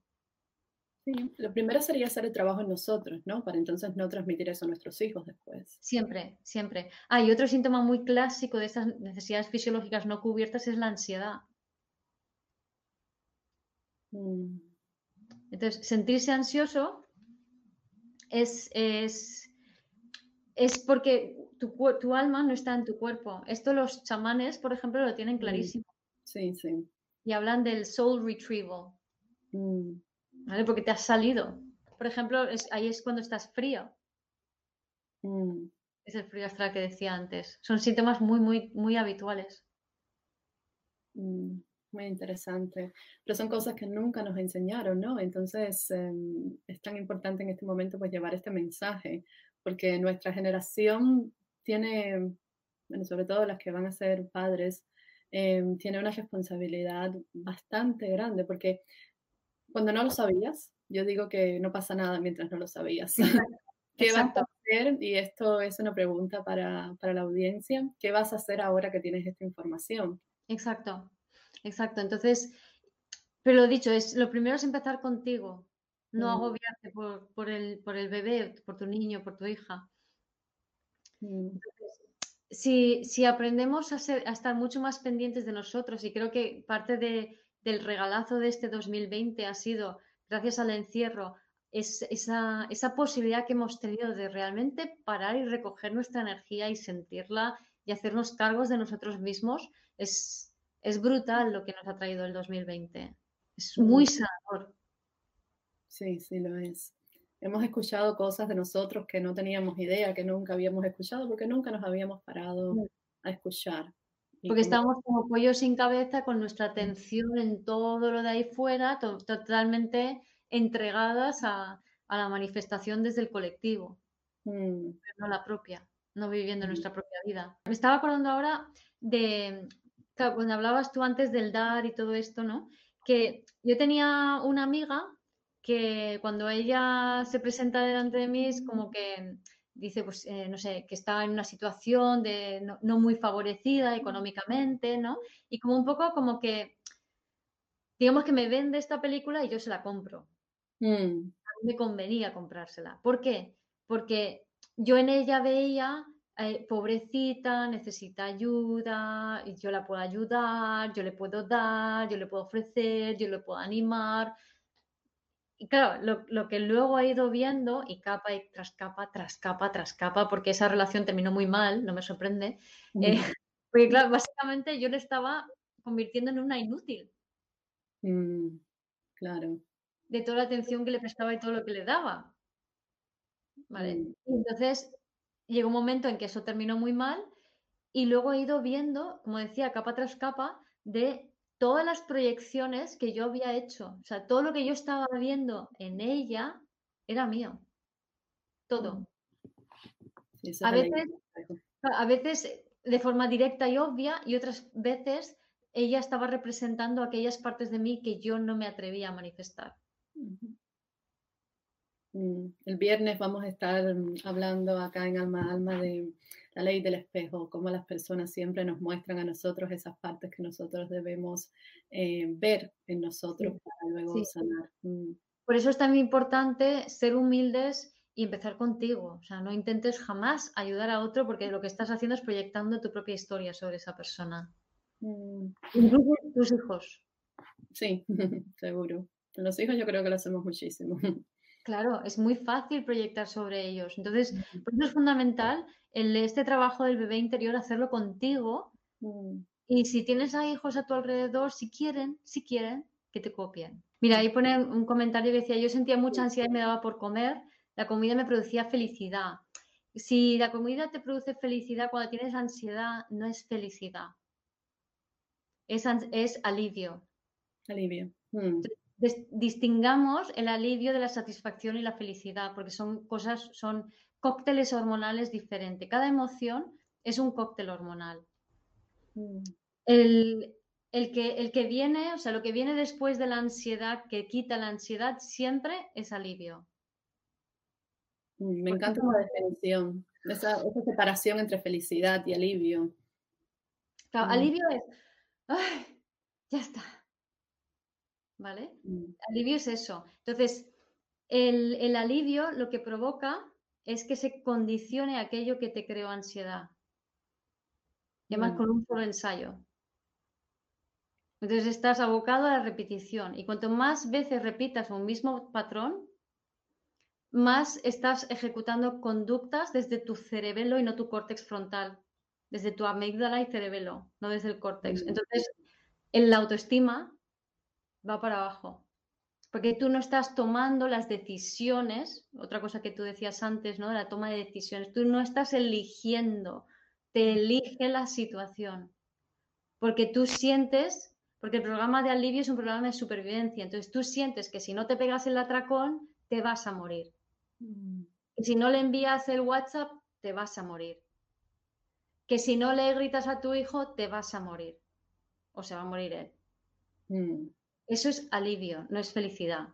Speaker 2: Sí, lo primero sería hacer el trabajo en nosotros, ¿no? Para entonces no transmitir eso a nuestros hijos después.
Speaker 3: Siempre, siempre. Ah, y otro síntoma muy clásico de estas necesidades fisiológicas no cubiertas es la ansiedad. Mm. Entonces, sentirse ansioso es, es, es porque tu, tu, alma no está en tu cuerpo. Esto los chamanes, por ejemplo, lo tienen clarísimo.
Speaker 2: Sí, sí.
Speaker 3: Y hablan del soul retrieval. Mm. ¿vale? Porque te has salido. Por ejemplo, ahí es cuando estás frío. Mm. Es el frío astral que decía antes. Son síntomas muy, muy, muy habituales.
Speaker 2: Mm, muy interesante. Pero son cosas que nunca nos enseñaron, ¿no? Entonces em, es tan importante en este momento pues llevar este mensaje, porque nuestra generación tiene, bueno, sobre todo las que van a ser padres, em, tiene una responsabilidad bastante grande, porque cuando no lo sabías, yo digo que no pasa nada mientras no lo sabías. ¿Qué vas a hacer? Y esto es una pregunta para, para, la audiencia. ¿Qué vas a hacer ahora que tienes esta información?
Speaker 3: Exacto, exacto. Entonces, pero lo dicho, es, lo primero es empezar contigo, no mm. agobiarte por, por, el, por el bebé, por tu niño, por tu hija. Mm. si, si, aprendemos a, ser, a estar mucho más pendientes de nosotros, y creo que parte de, del regalazo de este 2020 ha sido, gracias al encierro, es esa, esa, posibilidad que hemos tenido de realmente parar y recoger nuestra energía y sentirla y hacernos cargos de nosotros mismos, es, es brutal lo que nos ha traído el 2020. Es muy sanador.
Speaker 2: Sí, sí, lo es. Hemos escuchado cosas de nosotros que no teníamos idea, que nunca habíamos escuchado, porque nunca nos habíamos parado a escuchar.
Speaker 3: Porque estamos como pollos sin cabeza con nuestra atención en todo lo de ahí fuera, totalmente entregadas a, la manifestación desde el colectivo, mm. no la propia, no viviendo mm. nuestra propia vida. Me estaba acordando ahora de, cuando hablabas tú antes del dar y todo esto, ¿no? Que yo tenía una amiga que cuando ella se presenta delante de mí es como que dice, pues, eh, no sé, que está en una situación de no, muy favorecida económicamente, ¿no? Y como un poco como que, digamos que me vende esta película y yo se la compro. Mm. A mí me convenía comprársela. ¿Por qué? Porque yo en ella veía, eh, pobrecita, necesita ayuda, y yo la puedo ayudar, yo le puedo dar, yo le puedo ofrecer, yo le puedo animar, y claro, lo, que luego he ido viendo, y capa y tras capa, tras capa, tras capa, porque esa relación terminó muy mal, no me sorprende, eh, porque claro, básicamente yo le estaba convirtiendo en una inútil.
Speaker 2: Mm, claro.
Speaker 3: De toda la atención que le prestaba y todo lo que le daba. ¿Vale? Mm. entonces llegó un momento en que eso terminó muy mal y luego he ido viendo, como decía, capa tras capa, de todas las proyecciones que yo había hecho, o sea, todo lo que yo estaba viendo en ella era mío. Todo. a, veces, a veces de forma directa y obvia y otras veces ella estaba representando aquellas partes de mí que yo no me atrevía a manifestar.
Speaker 2: El viernes vamos a estar mm, hablando acá en Alma Alma de la ley del espejo, cómo las personas siempre nos muestran a nosotros esas partes que nosotros debemos eh, ver en nosotros para luego sanar. Mm.
Speaker 3: Por eso es también importante ser humildes y empezar contigo. O sea, no intentes jamás ayudar a otro porque lo que estás haciendo es proyectando tu propia historia sobre esa persona. Incluso tus hijos.
Speaker 2: Sí, seguro. Los hijos yo creo que lo hacemos muchísimo.
Speaker 3: Claro, es muy fácil proyectar sobre ellos. Entonces, por eso es fundamental el, este trabajo del bebé interior hacerlo contigo. Mm. Y si tienes a hijos a tu alrededor, si quieren, si quieren, que te copien. Mira, ahí pone un comentario que decía, yo sentía mucha ansiedad y me daba por comer, la comida me producía felicidad. Si la comida te produce felicidad cuando tienes ansiedad, no es felicidad, es, es alivio.
Speaker 2: Alivio. Mm
Speaker 3: distingamos el alivio de la satisfacción y la felicidad, porque son cosas, son cócteles hormonales diferentes. Cada emoción es un cóctel hormonal. Mm. El, que, el que viene, o sea, lo que viene después de la ansiedad, que quita la ansiedad, siempre es alivio.
Speaker 2: Mm, me encanta la definición, esa, separación entre felicidad y alivio.
Speaker 3: Mm. alivio es, ya está, ¿vale? Mm. Alivio es eso. Entonces, el, alivio lo que provoca es que se condicione aquello que te creó ansiedad. Y además mm. con un solo ensayo. Entonces estás abocado a la repetición. Y cuanto más veces repitas un mismo patrón, más estás ejecutando conductas desde tu cerebelo y no tu córtex frontal, desde tu amígdala y cerebelo, no desde el córtex. Mm. Entonces, en la autoestima va para abajo. Porque tú no estás tomando las decisiones, otra cosa que tú decías antes, ¿no? La toma de decisiones. Tú no estás eligiendo, te elige la situación. Porque tú sientes, porque el programa de alivio es un programa de supervivencia. Entonces tú sientes que si no te pegas el atracón, te vas a morir. Mm. Y si no le envías el WhatsApp, te vas a morir. Que si no le gritas a tu hijo, te vas a morir. O se va a morir él. Mm. Eso es alivio, no es felicidad.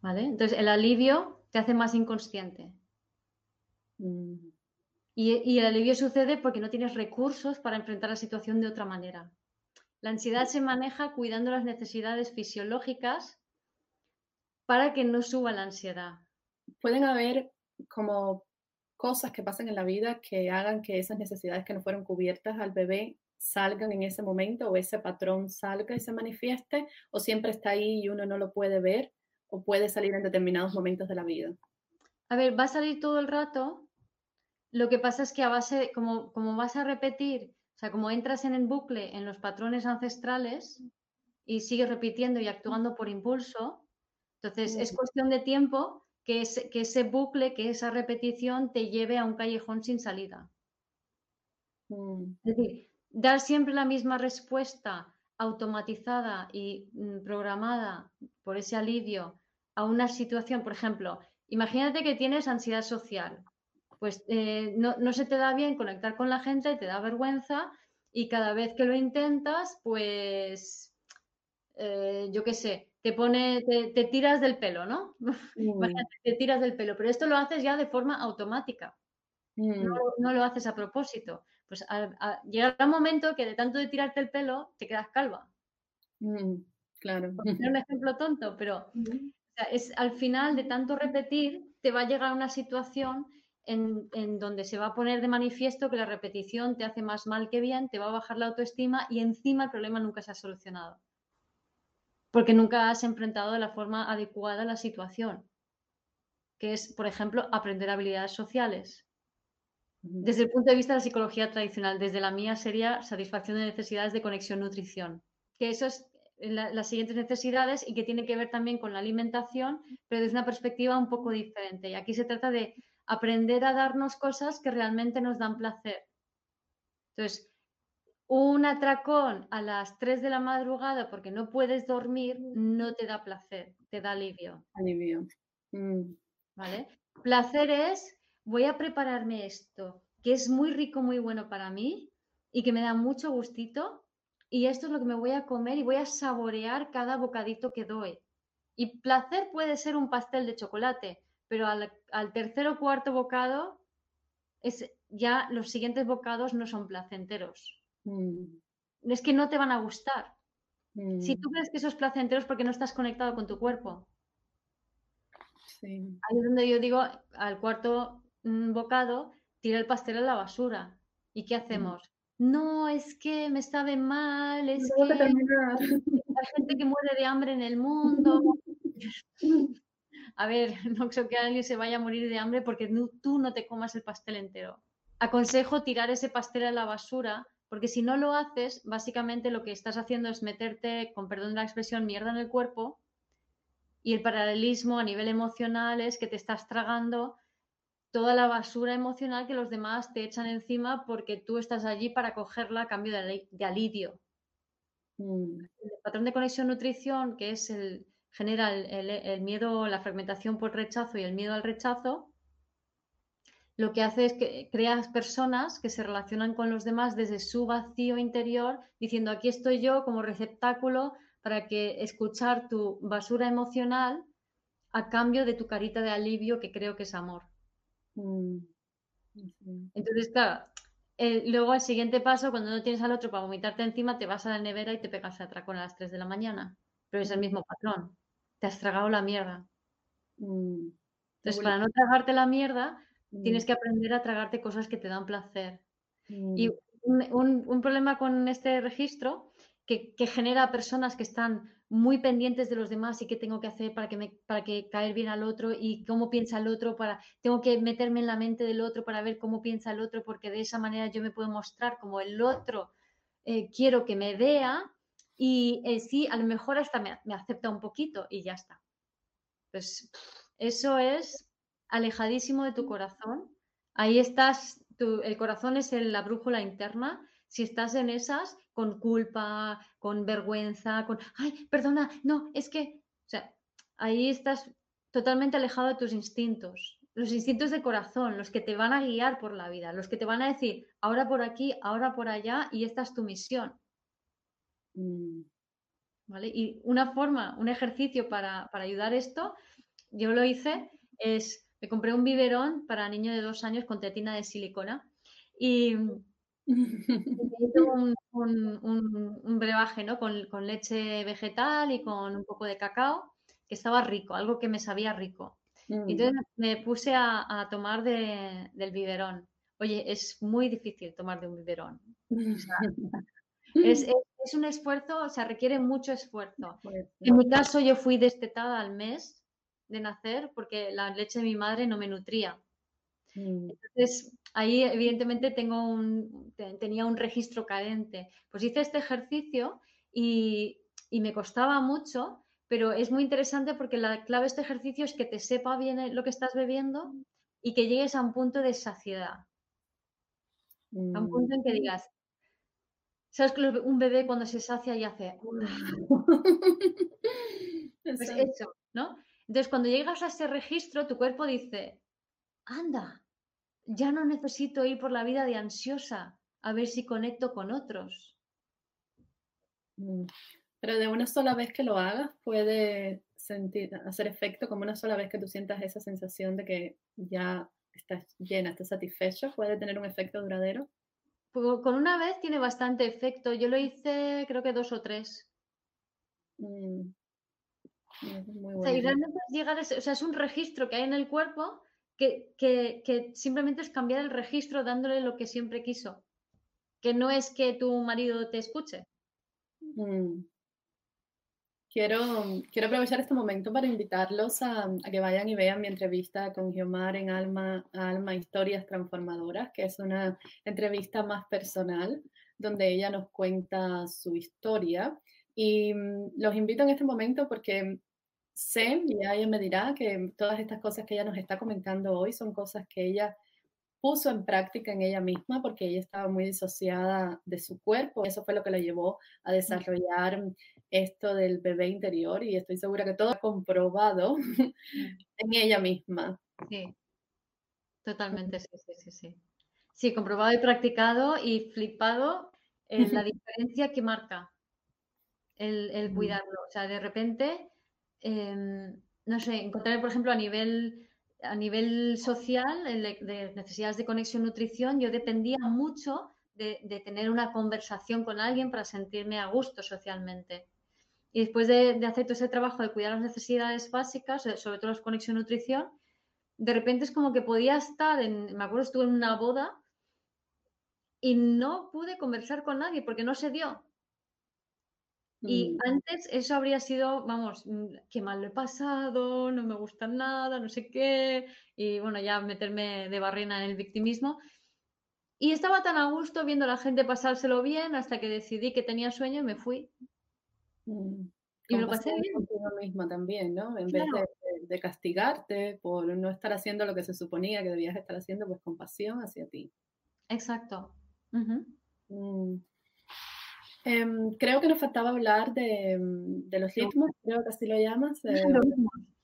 Speaker 3: ¿Vale? Entonces, el alivio te hace más inconsciente. Mm. Y, el alivio sucede porque no tienes recursos para enfrentar la situación de otra manera. La ansiedad se maneja cuidando las necesidades fisiológicas para que no suba la ansiedad.
Speaker 2: Pueden haber como cosas que pasan en la vida que hagan que esas necesidades que no fueron cubiertas al bebé salgan en ese momento o ese patrón salga y se manifieste o siempre está ahí y uno no lo puede ver o puede salir en determinados momentos de la vida?
Speaker 3: A ver, va a salir todo el rato. Lo que pasa es que a base, como, como vas a repetir, o sea, como entras en el bucle, en los patrones ancestrales y sigues repitiendo y actuando por impulso, entonces es cuestión de tiempo que, que ese bucle, que esa repetición te lleve a un callejón sin salida. Mm. Es decir, dar siempre la misma respuesta automatizada y mm, programada por ese alivio a una situación, por ejemplo, imagínate que tienes ansiedad social, pues eh, no, se te da bien conectar con la gente, te da vergüenza y cada vez que lo intentas, pues, eh, yo qué sé, te pone, te, tiras del pelo, ¿no? te tiras del pelo, pero esto lo haces ya de forma automática, no, mm. no lo haces a propósito pues llegará un momento que de tanto de tirarte el pelo te quedas calva.
Speaker 2: Mm, claro.
Speaker 3: Es un ejemplo tonto, pero es al final de tanto repetir te va a llegar a una situación en, en, donde se va a poner de manifiesto que la repetición te hace más mal que bien, te va a bajar la autoestima y encima el problema nunca se ha solucionado. Porque nunca has enfrentado de la forma adecuada la situación, que es, por ejemplo, aprender habilidades sociales. Desde el punto de vista de la psicología tradicional, desde la mía sería satisfacción de necesidades de conexión-nutrición, que eso es eh, las siguientes necesidades y que tiene que ver también con la alimentación, pero desde una perspectiva un poco diferente. Y aquí se trata de aprender a darnos cosas que realmente nos dan placer. Entonces, un atracón a las 3 de la madrugada porque no puedes dormir no te da placer, te da alivio.
Speaker 2: Alivio. Mm.
Speaker 3: ¿Vale? Placer es voy a prepararme esto, que es muy rico, muy bueno para mí y que me da mucho gustito. Y esto es lo que me voy a comer y voy a saborear cada bocadito que doy. Y placer puede ser un pastel de chocolate, pero al, tercer o cuarto bocado, es, ya los siguientes bocados no son placenteros. Mm. Es que no te van a gustar. Si tú mm. crees que eso es placentero es porque no estás conectado con tu cuerpo. Ahí es donde yo digo, al cuarto un bocado, tira el pastel a la basura. ¿Y qué hacemos? No, es que me sabe mal, es que hay gente que muere de hambre en el mundo. A ver, no creo que alguien se vaya a morir de hambre porque tú no te comas el pastel entero. Aconsejo tirar ese pastel a la basura porque si no lo haces, básicamente lo que estás haciendo es meterte, con perdón de la expresión, mierda en el cuerpo y el paralelismo a nivel emocional es que te estás tragando toda la basura emocional que los demás te echan encima porque tú estás allí para cogerla a cambio de, alivio. Mm. El patrón de conexión-nutrición, que es el, genera el, miedo, la fragmentación por rechazo y el miedo al rechazo, lo que hace es que creas personas que se relacionan con los demás desde su vacío interior, diciendo aquí estoy yo como receptáculo para que escuchar tu basura emocional a cambio de tu carita de alivio que creo que es amor. Mm, Entonces, claro, eh, luego el siguiente paso, cuando no tienes al otro para vomitarte encima, te vas a la nevera y te pegas a atracón a las 3 de la mañana. Pero es el mismo patrón. te has tragado la mierda.
Speaker 2: Mm,
Speaker 3: Entonces, para no tragarte la mierda,
Speaker 2: mm,
Speaker 3: tienes que aprender a tragarte cosas que te dan placer. Y
Speaker 2: mm,
Speaker 3: un, un- un problema con este registro que, que genera personas que están muy pendientes de los demás y qué tengo que hacer para que, me, para que caer bien al otro y cómo piensa el otro, para, tengo que meterme en la mente del otro para ver cómo piensa el otro, porque de esa manera yo me puedo mostrar como el otro eh, quiero que me vea y eh, sí, a lo mejor hasta me, me acepta un poquito y ya está. Pues eso es alejadísimo de tu corazón. Ahí estás, tu- el corazón es el- la brújula interna. Si estás en esas, con culpa, con vergüenza, con, ay, perdona, no, es que, o sea, ahí estás totalmente alejado de tus instintos. Los instintos de corazón, los que te van a guiar por la vida, los que te van a decir, ahora por aquí, ahora por allá, y esta es tu misión.
Speaker 2: mm,
Speaker 3: ¿vale? Y una forma, un ejercicio para, para ayudar esto, yo lo hice, es, me compré un biberón para niño de dos años con tetina de silicona y un, un- un- un brebaje, ¿no? Con, con leche vegetal y con un poco de cacao, que estaba rico, algo que me sabía rico.
Speaker 2: mm,
Speaker 3: entonces me puse a, a tomar de- del biberón. Oye, es muy difícil tomar de un biberón. Es, es- es un esfuerzo, o sea, requiere mucho esfuerzo. En mi caso, yo fui destetada al mes de nacer porque la leche de mi madre no me nutría.
Speaker 2: mm,
Speaker 3: Entonces, ahí evidentemente tengo un, te- tenía un registro carente. Pues hice este ejercicio y, y me costaba mucho, pero es muy interesante porque la clave de este ejercicio es que te sepa bien el- lo que estás bebiendo y que llegues a un punto de saciedad, a un
Speaker 2: mm.
Speaker 3: punto en que digas, ¿sabes que un bebé cuando se sacia y hace... Pues eso, ¿no? Entonces, cuando llegas a ese registro, tu cuerpo dice, anda, ya no necesito ir por la vida de ansiosa a ver si conecto con otros.
Speaker 2: Mm. Pero de una sola vez que lo hagas puede sentir, hacer efecto como una sola vez que tú sientas esa sensación de que ya estás llena, estás satisfecho, puede tener un efecto duradero.
Speaker 3: Pues con una vez tiene bastante efecto. Yo lo hice creo que dos o tres.
Speaker 2: Mm. Es muy
Speaker 3: O sea, y
Speaker 2: bueno.
Speaker 3: realmente es llegar a ese- o sea, es un registro que hay en el cuerpo que, simplemente es cambiar el registro dándole lo que siempre quiso. Que no es que tu marido te escuche.
Speaker 2: Mm. Quiero, quiero aprovechar este momento para invitarlos a, a que vayan y vean mi entrevista con Giomar en Alma, Alma Historias Transformadoras, que es una entrevista más personal, donde ella nos cuenta su historia. Y mm, los invito en este momento porque sé, y ya ella me dirá, que todas estas cosas que ella nos está comentando hoy son cosas que ella puso en práctica en ella misma porque ella estaba muy disociada de su cuerpo. Eso fue lo que la llevó a desarrollar esto del bebé interior y estoy segura que todo ha comprobado en ella misma.
Speaker 3: Sí, totalmente, sí, sí, sí, sí. Sí, comprobado y practicado y flipado en la diferencia que marca el, el
Speaker 2: Mm.
Speaker 3: cuidarlo. O sea, de repente, em, no sé, encontrar, por ejemplo, a nivel, a nivel social, de, de necesidades de conexión nutrición, yo dependía mucho de, tener una conversación con alguien para sentirme a gusto socialmente. Y después de, de hacer todo ese trabajo de cuidar las necesidades básicas, eh, sobre todo las conexión nutrición, de repente es como que podía estar en, me acuerdo, estuve en una boda y no pude conversar con nadie porque no se dio. Y
Speaker 2: Mm,
Speaker 3: antes eso habría sido, vamos, mm, qué mal lo he pasado, no me gusta nada, no sé qué, y bueno, ya meterme de barrena en el victimismo. Y estaba tan a gusto viendo a la gente pasárselo bien hasta que decidí que tenía sueño y me fui.
Speaker 2: mm.
Speaker 3: Y me lo pasé bien.
Speaker 2: contigo misma también, ¿no? En vez de, castigarte por no estar haciendo lo que se suponía que debías estar haciendo, pues compasión hacia ti.
Speaker 3: Exacto.
Speaker 2: Mm. Em, creo que nos faltaba hablar de, mm, de los ritmos, creo que así lo llamas.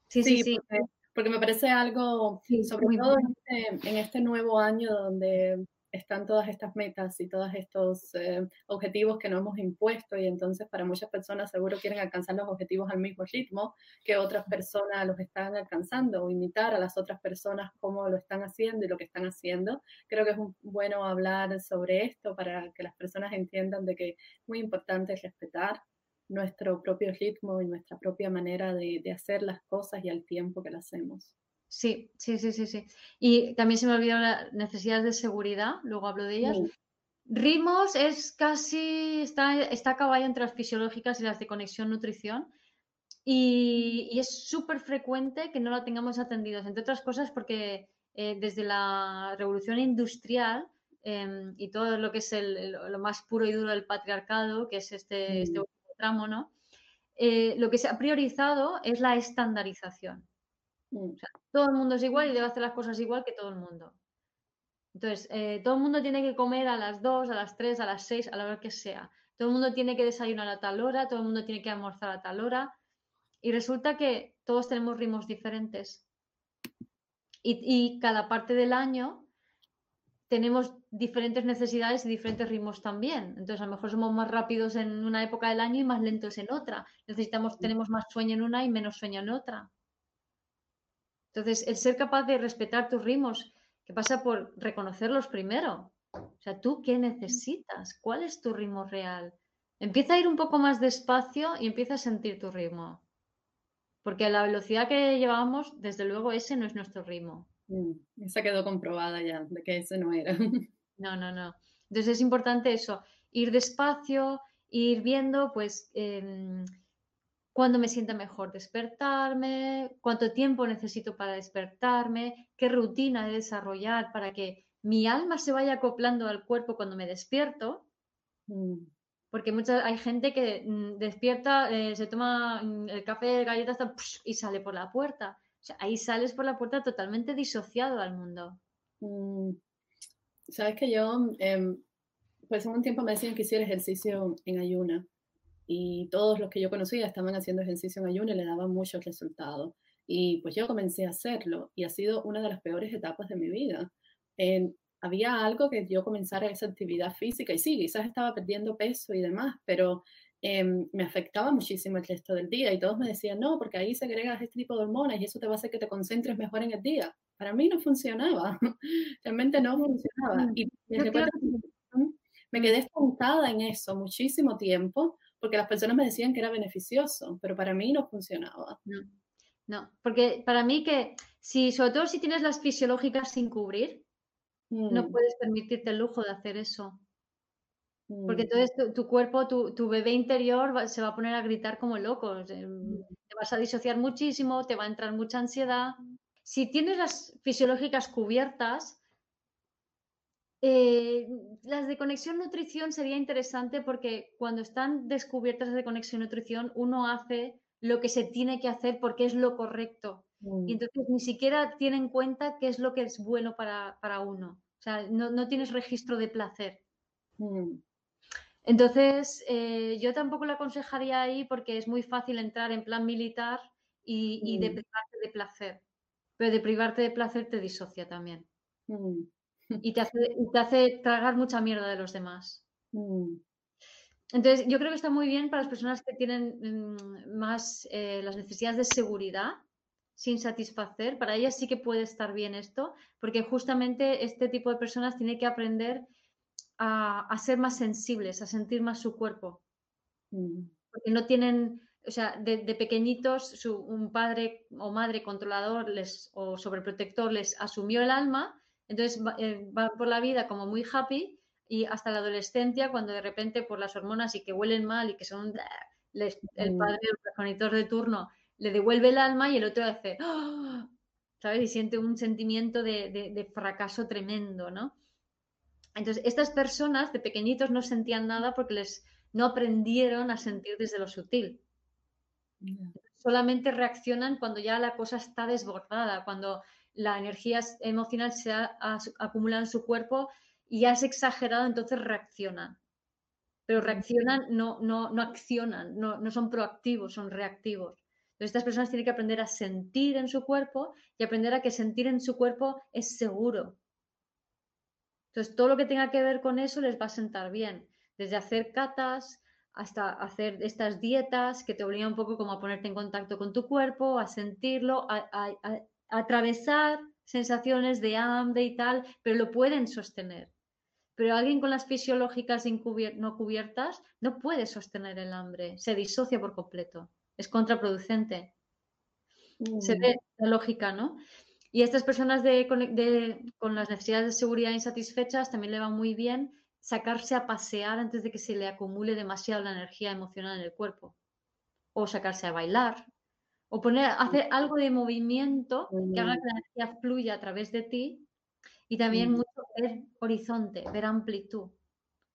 Speaker 3: Sí, sí,
Speaker 2: Sí,
Speaker 3: sí.
Speaker 2: porque, porque me parece algo,
Speaker 3: Sí,
Speaker 2: sobre todo en este, en este nuevo año donde están todas estas metas y todos estos eh, objetivos que nos hemos impuesto y entonces para muchas personas seguro quieren alcanzar los objetivos al mismo ritmo que otras personas los están alcanzando o imitar a las otras personas cómo lo están haciendo y lo que están haciendo. Creo que es un- bueno hablar sobre esto para que las personas entiendan de que es muy importante respetar nuestro propio ritmo y nuestra propia manera de, hacer las cosas y al tiempo que las hacemos.
Speaker 3: Sí, sí, sí, sí, sí. Y también se me olvidó las necesidades de seguridad, luego hablo de ellas. Ritmos es casi, está, está a caballo entre las fisiológicas y las de conexión nutrición. Y, es súper frecuente que no la tengamos atendidos, entre otras cosas porque eh, desde la revolución industrial em, y todo lo que es el, lo más puro y duro del patriarcado, que es este, este mm. tramo, ¿no? Eh, lo que se ha priorizado es la estandarización. Mm. todo el mundo es igual y debe hacer las cosas igual que todo el mundo. Entonces, eh, todo el mundo tiene que comer a las 2, a las 3, a las 6, a la hora que sea. Todo el mundo tiene que desayunar a tal hora, todo el mundo tiene que almorzar a tal hora. Y resulta que todos tenemos ritmos diferentes. Y, cada parte del año tenemos diferentes necesidades y diferentes ritmos también. Entonces, a lo mejor somos más rápidos en una época del año y más lentos en otra. Necesitamos, tenemos más sueño en una y menos sueño en otra. Entonces, el ser capaz de respetar tus ritmos, que pasa por reconocerlos primero. O sea, ¿tú qué necesitas? ¿Cuál es tu ritmo real? Empieza a ir un poco más despacio y empieza a sentir tu ritmo. Porque a la velocidad que llevábamos, desde luego, ese no es nuestro ritmo.
Speaker 2: Mm, esa quedó comprobada ya, de que ese no era.
Speaker 3: No, no, no. Entonces es importante eso, ir despacio, ir viendo, pues, eh, cuándo me sienta mejor despertarme, cuánto tiempo necesito para despertarme, qué rutina de desarrollar para que mi alma se vaya acoplando al cuerpo cuando me despierto. Mm. Porque mucha, hay gente que mm, despierta, eh, se toma mm, el café, galletas y sale por la puerta. O sea, ahí sales por la puerta totalmente disociado al mundo.
Speaker 2: Mm, Sabes que yo, eh, pues en un tiempo me decían que hiciera ejercicio en ayuna y todos los que yo conocía estaban haciendo ejercicio en ayuna y le daban muchos resultados. Y pues yo comencé a hacerlo y ha sido una de las peores etapas de mi vida. En, había algo que yo comenzara esa actividad física y sí, quizás estaba perdiendo peso y demás, pero em, me afectaba muchísimo el resto del día y todos me decían, no, porque ahí segregas este tipo de hormonas y eso te va a hacer que te concentres mejor en el día. Para mí no funcionaba, realmente no funcionaba. Mm, y me quedé estancada en eso muchísimo tiempo porque las personas me decían que era beneficioso, pero para mí no funcionaba.
Speaker 3: No, no porque para mí que si, sobre todo si tienes las fisiológicas sin cubrir, no mm. puedes permitirte el lujo de hacer eso. Porque mm. entonces tu, cuerpo, tu, bebé interior se va a poner a gritar como loco. Mm. Te vas a disociar muchísimo, te va a entrar mucha ansiedad. Si tienes las fisiológicas cubiertas, eh, las de conexión nutrición sería interesante porque cuando están descubiertas de conexión nutrición, uno hace lo que se tiene que hacer porque es lo correcto. Y mm. entonces ni siquiera tiene en cuenta qué es lo que es bueno para, uno. O sea, no, tienes registro de placer. Mm. Entonces, eh, yo tampoco lo aconsejaría ahí porque es muy fácil entrar en plan militar y, y mm. deprivarte de placer. Pero deprivarte de placer te disocia también. Y te hace, te hace tragar mucha mierda de los demás. Entonces, yo creo que está muy bien para las personas que tienen más eh, las necesidades de seguridad sin satisfacer, para ellas sí que puede estar bien esto, porque justamente este tipo de personas tiene que aprender a, ser más sensibles, a sentir más su cuerpo. Mm. Porque no tienen, o sea, de, pequeñitos un padre o madre controlador les, o sobreprotector les asumió el alma, entonces eh, van por la vida como muy happy y hasta la adolescencia, cuando de repente por las hormonas y que huelen mal y que son el mm. padre el progenitor de turno le devuelve el alma y el otro hace, ¡ah! ¿sabes? Y siente un sentimiento de, fracaso tremendo, ¿no? Entonces, estas personas de pequeñitos no sentían nada porque les no aprendieron a sentir desde lo sutil. Solamente reaccionan cuando ya la cosa está desbordada, cuando la energía emocional se ha, acumulado en su cuerpo y ya es exagerado, entonces reaccionan. Pero reaccionan, no, no, no accionan, no, no son proactivos, son reactivos. Entonces, estas personas tienen que aprender a sentir en su cuerpo y aprender a que sentir en su cuerpo es seguro. Entonces, todo lo que tenga que ver con eso les va a sentar bien. Desde hacer catas hasta hacer estas dietas que te obligan un poco como a ponerte en contacto con tu cuerpo, a sentirlo, a, atravesar sensaciones de hambre y tal, pero lo pueden sostener. Pero alguien con las fisiológicas no cubiertas no puede sostener el hambre, se disocia por completo, es contraproducente. Se mm. ve la lógica, ¿no? Y estas personas con las necesidades de seguridad insatisfechas también le va muy bien sacarse a pasear antes de que se le acumule demasiado la energía emocional en el cuerpo. O sacarse a bailar. O poner, hacer algo de movimiento que haga que la energía fluya a través de ti. Y también mucho ver horizonte, ver amplitud.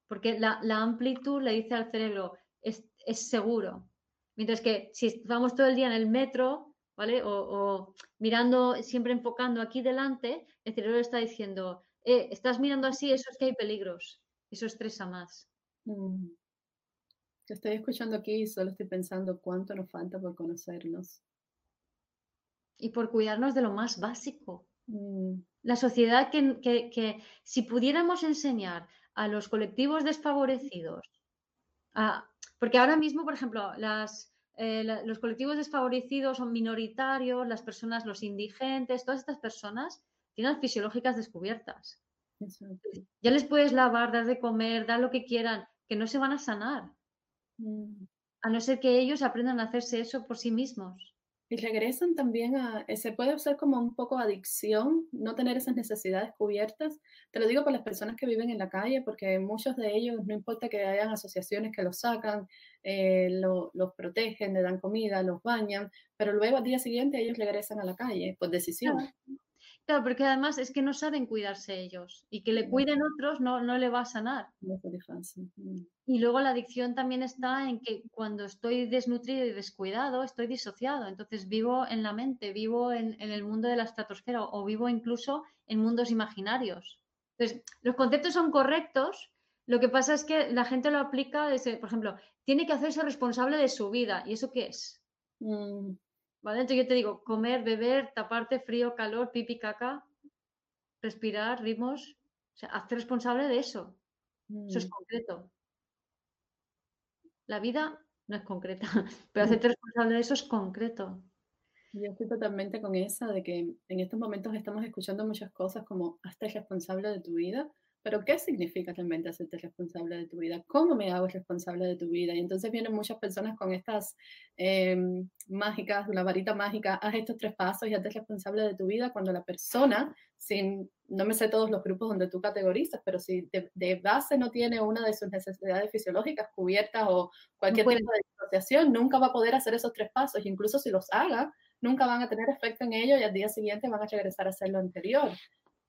Speaker 3: Porque la, amplitud le dice al cerebro, es, es seguro. Mientras que si estamos todo el día en el metro, ¿vale? O, mirando, siempre enfocando aquí delante, el cerebro está diciendo, eh, estás mirando así, eso es que hay peligros, eso estresa más.
Speaker 2: Mm. Te estoy escuchando aquí y solo estoy pensando cuánto nos falta por conocernos.
Speaker 3: Y por cuidarnos de lo más básico. Mm. La sociedad que, que, si pudiéramos enseñar a los colectivos desfavorecidos, porque ahora mismo, por ejemplo, las, eh, los colectivos desfavorecidos son minoritarios, las personas, los indigentes, todas estas personas tienen fisiológicas descubiertas. Ya les puedes lavar, dar de comer, dar lo que quieran, que no se van a sanar. Mm. A no ser que ellos aprendan a hacerse eso por sí mismos.
Speaker 2: Y regresan también a, eh, se puede ser como un poco adicción, no tener esas necesidades cubiertas. Te lo digo por las personas que viven en la calle, porque muchos de ellos, no importa que hayan asociaciones que los sacan, eh, los protegen, le dan comida, los bañan, pero luego al día siguiente ellos regresan a la calle por decisión.
Speaker 3: Claro, porque además es que no saben cuidarse ellos y que le cuiden otros no, no le va a sanar. Mm. Y luego la adicción también está en que cuando estoy desnutrido y descuidado, estoy disociado. Entonces vivo en la mente, vivo en, el mundo de la estratosfera o vivo incluso en mundos imaginarios. Entonces, los conceptos son correctos. Lo que pasa es que la gente lo aplica desde, por ejemplo, tiene que hacerse responsable de su vida. ¿Y eso qué es? Mm. ¿Vale? Entonces yo te digo, comer, beber, taparte, frío, calor, pipi, caca, respirar, ritmos, o sea, hazte responsable de eso. Eso es mm. concreto. La vida no es concreta, pero hacerte responsable de eso es concreto.
Speaker 2: Yo estoy totalmente con esa de que en estos momentos estamos escuchando muchas cosas como hazte responsable de tu vida, pero ¿qué significa realmente hacerte responsable de tu vida? ¿Cómo me hago responsable de tu vida? Y entonces vienen muchas personas con estas em, mágicas, una varita mágica, haz estos tres pasos y hazte responsable de tu vida cuando la persona, sin, no me sé todos los grupos donde tú categorizas, pero si de, base no tiene una de sus necesidades fisiológicas cubiertas o cualquier tipo de asociación, nunca va a poder hacer esos tres pasos. Incluso si los haga, nunca van a tener efecto en ello y al día siguiente van a regresar a hacer lo anterior.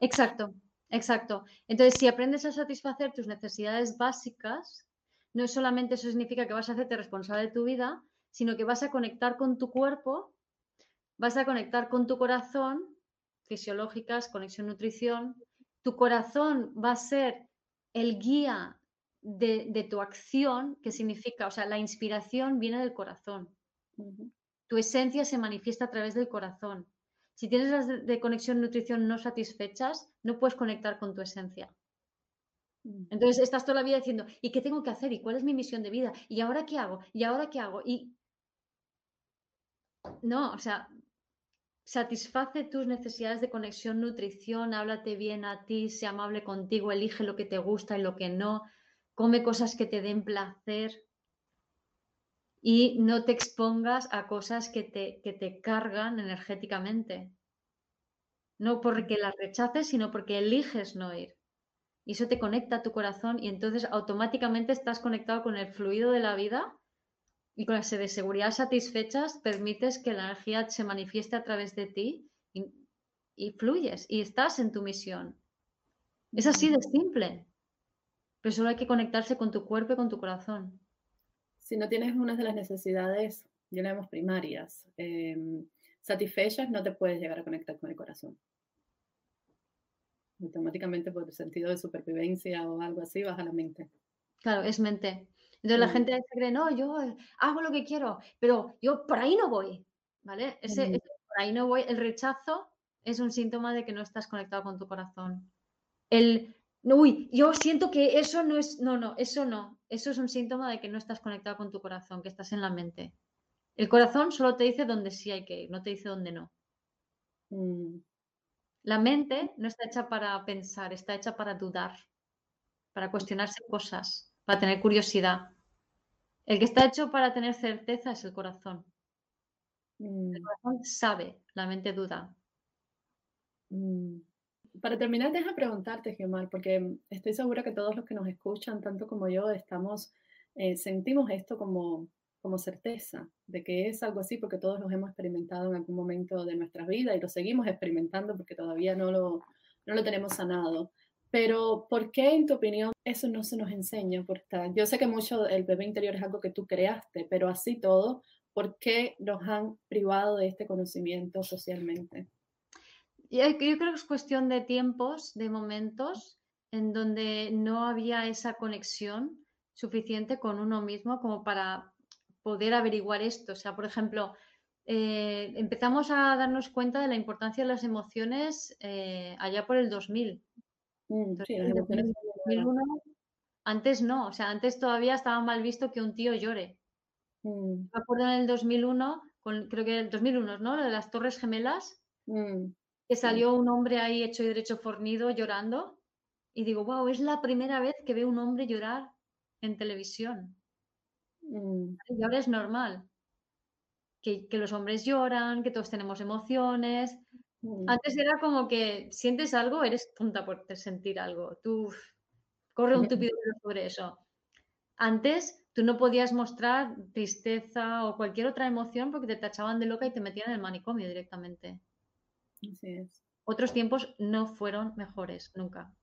Speaker 3: Exacto, Exacto. Entonces, si aprendes a satisfacer tus necesidades básicas, no solamente eso significa que vas a hacerte responsable de tu vida, sino que vas a conectar con tu cuerpo, vas a conectar con tu corazón, fisiológicas, conexión nutrición. Tu corazón va a ser el guía de, tu acción, que significa, o sea, la inspiración viene del corazón. Tu esencia se manifiesta a través del corazón. Si tienes las de conexión nutrición no satisfechas, no puedes conectar con tu esencia. Mm. Entonces estás toda la vida diciendo, ¿y qué tengo que hacer? ¿Y cuál es mi misión de vida? ¿Y ahora qué hago? ¿Y ahora qué hago? Y no, o sea, satisface tus necesidades de conexión, nutrición, háblate bien a ti, sea amable contigo, elige lo que te gusta y lo que no, come cosas que te den placer, y no te expongas a cosas que te, que te cargan energéticamente. No porque las rechaces, sino porque eliges no ir. Y eso te conecta a tu corazón y entonces automáticamente estás conectado con el fluido de la vida y con ese de seguridad satisfechas permites que la energía se manifieste a través de ti y, y fluyes y estás en tu misión. Es así de simple. Pero solo hay que conectarse con tu cuerpo y con tu corazón
Speaker 2: si no tienes una de las necesidades, yo llamas primarias, em, satisfechas, no te puedes llegar a conectar con el corazón. Automáticamente por el sentido de supervivencia o algo así, vas a la mente.
Speaker 3: Claro, es mente. Entonces la gente se cree, no, yo hago lo que quiero, pero yo por ahí no voy, ¿vale? ese, por ahí no voy, el rechazo es un síntoma de que no estás conectado con tu corazón. El uy, yo siento que eso no es, no, no, eso no. Eso es un síntoma de que no estás conectado con tu corazón, que estás en la mente. El corazón solo te dice dónde sí hay que ir, no te dice dónde no. Mm. La mente no está hecha para pensar, está hecha para dudar. para cuestionarse cosas, para tener curiosidad. El que está hecho para tener certeza es el corazón. El
Speaker 2: Mm,
Speaker 3: corazón sabe, la mente duda.
Speaker 2: mm. Para terminar, deja preguntarte, Gemar, porque estoy segura que todos los que nos escuchan, tanto como yo, estamos, eh, sentimos esto como, como certeza de que es algo así, porque todos los hemos experimentado en algún momento de nuestras vidas y lo seguimos experimentando porque todavía no lo, no lo tenemos sanado. Pero, ¿por qué, en tu opinión, eso no se nos enseña? Está- yo sé que mucho el bebé interior es algo que tú creaste, pero así todo, ¿por qué nos han privado de este conocimiento socialmente?
Speaker 3: Yo creo que es cuestión de tiempos, de momentos, en donde no había esa conexión suficiente con uno mismo como para poder averiguar esto. O sea, por ejemplo, eh, empezamos a darnos cuenta de la importancia de las emociones eh, allá por el 2000.
Speaker 2: Mm,
Speaker 3: Entonces,
Speaker 2: sí,
Speaker 3: el
Speaker 2: emociones son muy nuevas.
Speaker 3: 2001, antes no, o sea, antes todavía estaba mal visto que un tío llore.
Speaker 2: Mm,
Speaker 3: Me acuerdo en el 2001, con, creo que el 2001, ¿no? Lo de las Torres Gemelas,
Speaker 2: mm,
Speaker 3: que salió un hombre ahí hecho y derecho fornido llorando. Y digo, wow, es la primera vez que veo un hombre llorar en televisión.
Speaker 2: Mm,
Speaker 3: Y ahora es normal que, que los hombres lloran, que todos tenemos emociones.
Speaker 2: mm,
Speaker 3: Antes era como que sientes algo, eres tonta por te- sentir algo. Tú corre un tupido sobre eso. Antes tú no podías mostrar tristeza o cualquier otra emoción porque te tachaban de loca y te metían en el manicomio directamente.
Speaker 2: Así es.
Speaker 3: Otros tiempos no fueron mejores, nunca.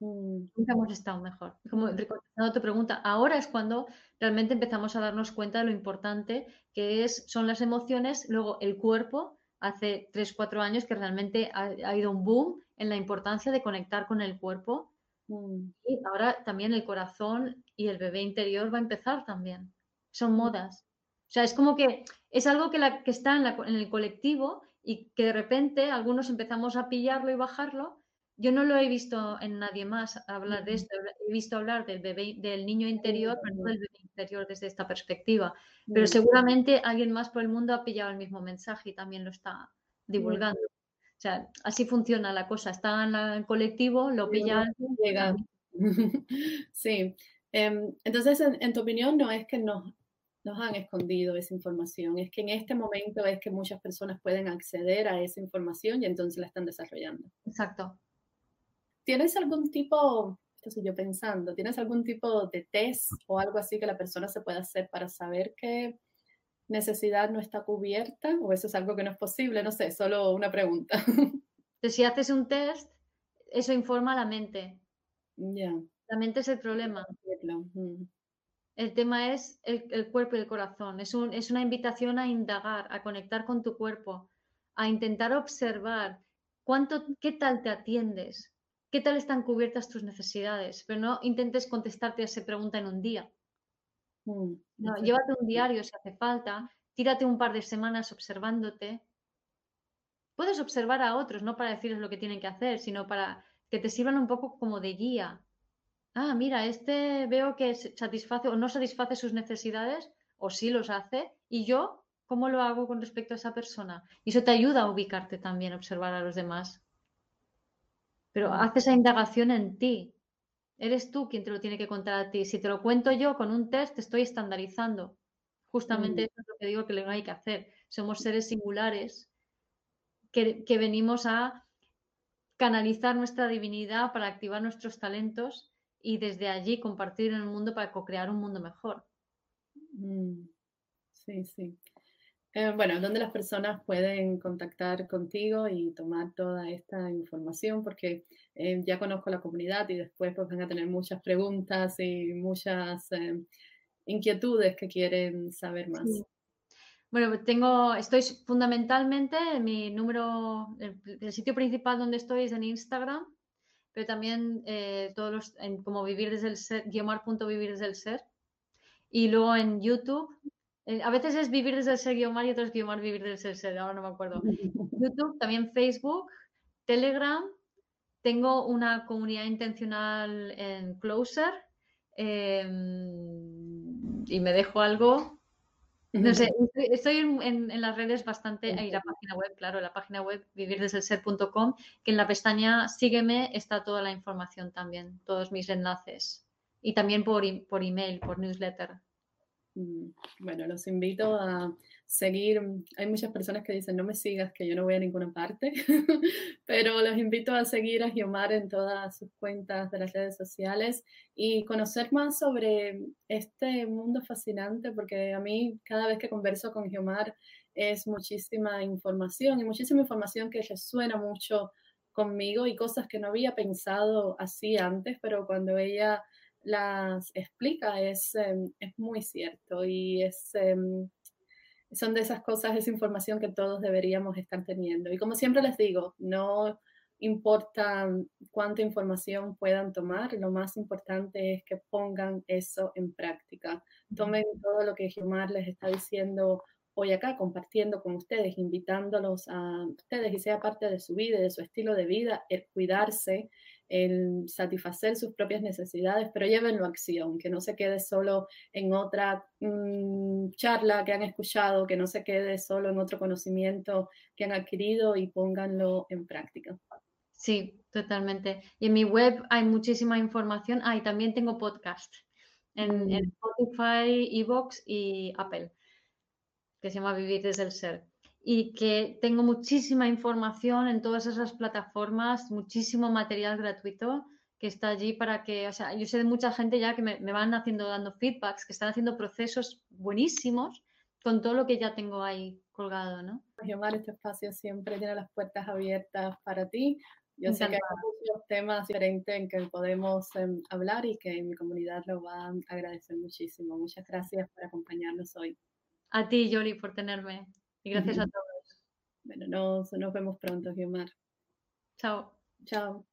Speaker 2: Mm,
Speaker 3: Nunca hemos estado mejor. Como contestando tu pregunta, ahora es cuando realmente empezamos a darnos cuenta de lo importante que es, son las emociones, luego el cuerpo, hace 3, 4 años que realmente ha, ha ido un boom en la importancia de conectar con el cuerpo
Speaker 2: mm,
Speaker 3: y ahora también el corazón y el bebé interior va a empezar también. Son modas. O sea, es como que es algo que, la, que está en, la- en el colectivo y que de repente algunos empezamos a pillarlo y bajarlo. Yo no lo he visto en nadie más hablar de esto. He visto hablar del bebé, del niño interior, pero no del bebé interior desde esta perspectiva. Pero seguramente alguien más por el mundo ha pillado el mismo mensaje y también lo está divulgando. O sea, así funciona la cosa. Está en el colectivo, lo
Speaker 2: Y
Speaker 3: pilla
Speaker 2: uno
Speaker 3: alguien,
Speaker 2: llega. Sí. Em, entonces, en, en tu opinión, no es que nos, nos han escondido esa información, es que en este momento es que muchas personas pueden acceder a esa información y entonces la están desarrollando.
Speaker 3: Exacto.
Speaker 2: ¿Tienes algún tipo, esto estoy yo pensando, ¿tienes algún tipo de test o algo así que la persona se pueda hacer para saber qué necesidad no está cubierta? ¿O eso es algo que no es posible? No sé, solo una pregunta.
Speaker 3: Entonces, si haces un test, eso informa a la mente.
Speaker 2: Ya,
Speaker 3: La mente es el problema.
Speaker 2: Mm,
Speaker 3: El tema es el, el cuerpo y el corazón. Es, un- es una invitación a indagar, a conectar con tu cuerpo, a intentar observar cuánto, qué tal te atiendes, qué tal están cubiertas tus necesidades, pero no intentes contestarte a esa pregunta en un día.
Speaker 2: mm,
Speaker 3: No, llévate un diario si hace falta, tírate un par de semanas observándote. Puedes observar a otros, no para decirles lo que tienen que hacer, sino para que te sirvan un poco como de guía. Ah, mira, este veo que satisface o no satisface sus necesidades, o sí los hace, y yo, ¿cómo lo hago con respecto a esa persona? Y eso te ayuda a ubicarte también, a observar a los demás. Pero
Speaker 2: Mm.
Speaker 3: haz esa indagación en ti. Eres tú quien te lo tiene que contar a ti. Si te lo cuento yo con un test, te estoy estandarizando. Justamente
Speaker 2: Mm.
Speaker 3: eso es lo que digo que no hay que hacer. Somos seres singulares que, que venimos a canalizar nuestra divinidad para activar nuestros talentos y desde allí compartir en el mundo para co-crear un mundo mejor.
Speaker 2: Mm, Sí, sí. Eh, bueno, donde las personas pueden contactar contigo y tomar toda esta información, porque eh, ya conozco la comunidad y después pues, van a tener muchas preguntas y muchas eh, inquietudes que quieren saber más.
Speaker 3: Sí. Bueno, tengo, estoy fundamentalmente, mi número, el, el sitio principal donde estoy es en Instagram, pero también eh, todos los, en, como vivir desde el ser, guiomar.vivir desde el ser. Y luego en YouTube, eh, a veces es vivir desde el ser guiomar y otros guiomar vivir desde el ser, ahora no me acuerdo. YouTube, también Facebook, Telegram. Tengo una comunidad intencional en Closer. eh, y me dejo algo. No sé, estoy en, las redes bastante, ahí la página web, claro, la página web vivirdeselser.com, que en la pestaña Sígueme está toda la información también, todos mis enlaces. Y también por, por email, por newsletter.
Speaker 2: Mm, bueno, los invito a seguir. Hay muchas personas que dicen, no me sigas, que yo no voy a ninguna parte, pero los invito a seguir a Giomar en todas sus cuentas de las redes sociales y conocer más sobre este mundo fascinante, porque a mí cada vez que converso con Giomar es muchísima información y muchísima información que resuena mucho conmigo y cosas que no había pensado así antes, pero cuando ella las explica es, em, es muy cierto y es, em, son de esas cosas, esa información que todos deberíamos estar teniendo. Y como siempre les digo, no importa cuánta información puedan tomar, lo más importante es que pongan eso en práctica. Tomen todo lo que Gilmar les está diciendo hoy acá, compartiendo con ustedes, invitándolos a ustedes y sea parte de su vida, de su estilo de vida, el cuidarse, el satisfacer sus propias necesidades, pero llévenlo a acción, que no se quede solo en otra mm, charla que han escuchado, que no se quede solo en otro conocimiento que han adquirido y pónganlo en práctica.
Speaker 3: Sí, totalmente. Y en mi web hay muchísima información. Ah, y también tengo podcast en, en mm. Spotify, Evox y Apple, que se llama Vivir desde el Ser y que tengo muchísima información en todas esas plataformas, muchísimo material gratuito que está allí para que, o sea, yo sé de mucha gente ya que me, van haciendo, dando feedbacks, que están haciendo procesos buenísimos con todo lo que ya tengo ahí colgado, ¿no?
Speaker 2: Giomar, este espacio siempre tiene las puertas abiertas para ti. Yo sé que hay muchos temas diferentes en que podemos em, hablar y que mi comunidad lo va a agradecer muchísimo. Muchas gracias por acompañarnos hoy.
Speaker 3: A ti, Yoli, por tenerme. Y gracias a todos.
Speaker 2: Bueno, nos, nos vemos pronto, Guiomar.
Speaker 3: Chao.
Speaker 2: Chao.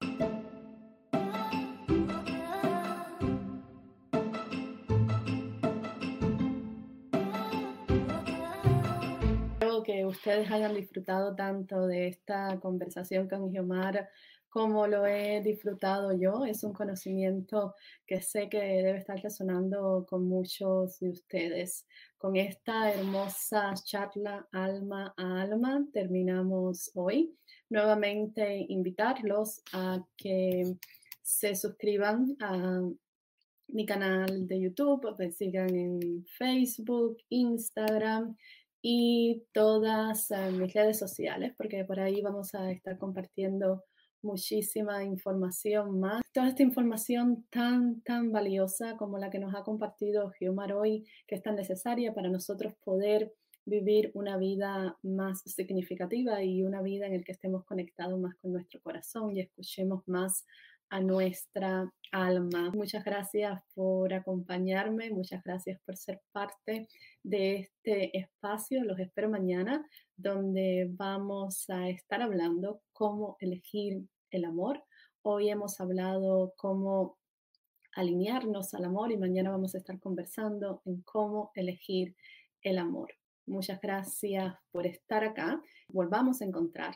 Speaker 2: Espero que ustedes hayan disfrutado tanto de esta conversación con Guiomar como lo he disfrutado yo. Es un conocimiento que sé que debe estar resonando con muchos de ustedes. Con esta hermosa charla alma a alma terminamos hoy. Nuevamente invitarlos a que se suscriban a mi canal de YouTube, que sigan en Facebook, Instagram y todas eh, mis redes sociales, porque por ahí vamos a estar compartiendo muchísima información más. Toda esta información tan, tan valiosa como la que nos ha compartido Giomar hoy, que es tan necesaria para nosotros poder vivir una vida más significativa y una vida en la que estemos conectados más con nuestro corazón y escuchemos más a nuestra alma. Muchas gracias por acompañarme, muchas gracias por ser parte de este espacio. Los espero mañana donde vamos a estar hablando cómo elegir el amor. Hoy hemos hablado cómo alinearnos al amor y mañana vamos a estar conversando en cómo elegir el amor. Muchas gracias por estar acá. Volvamos a encontrar.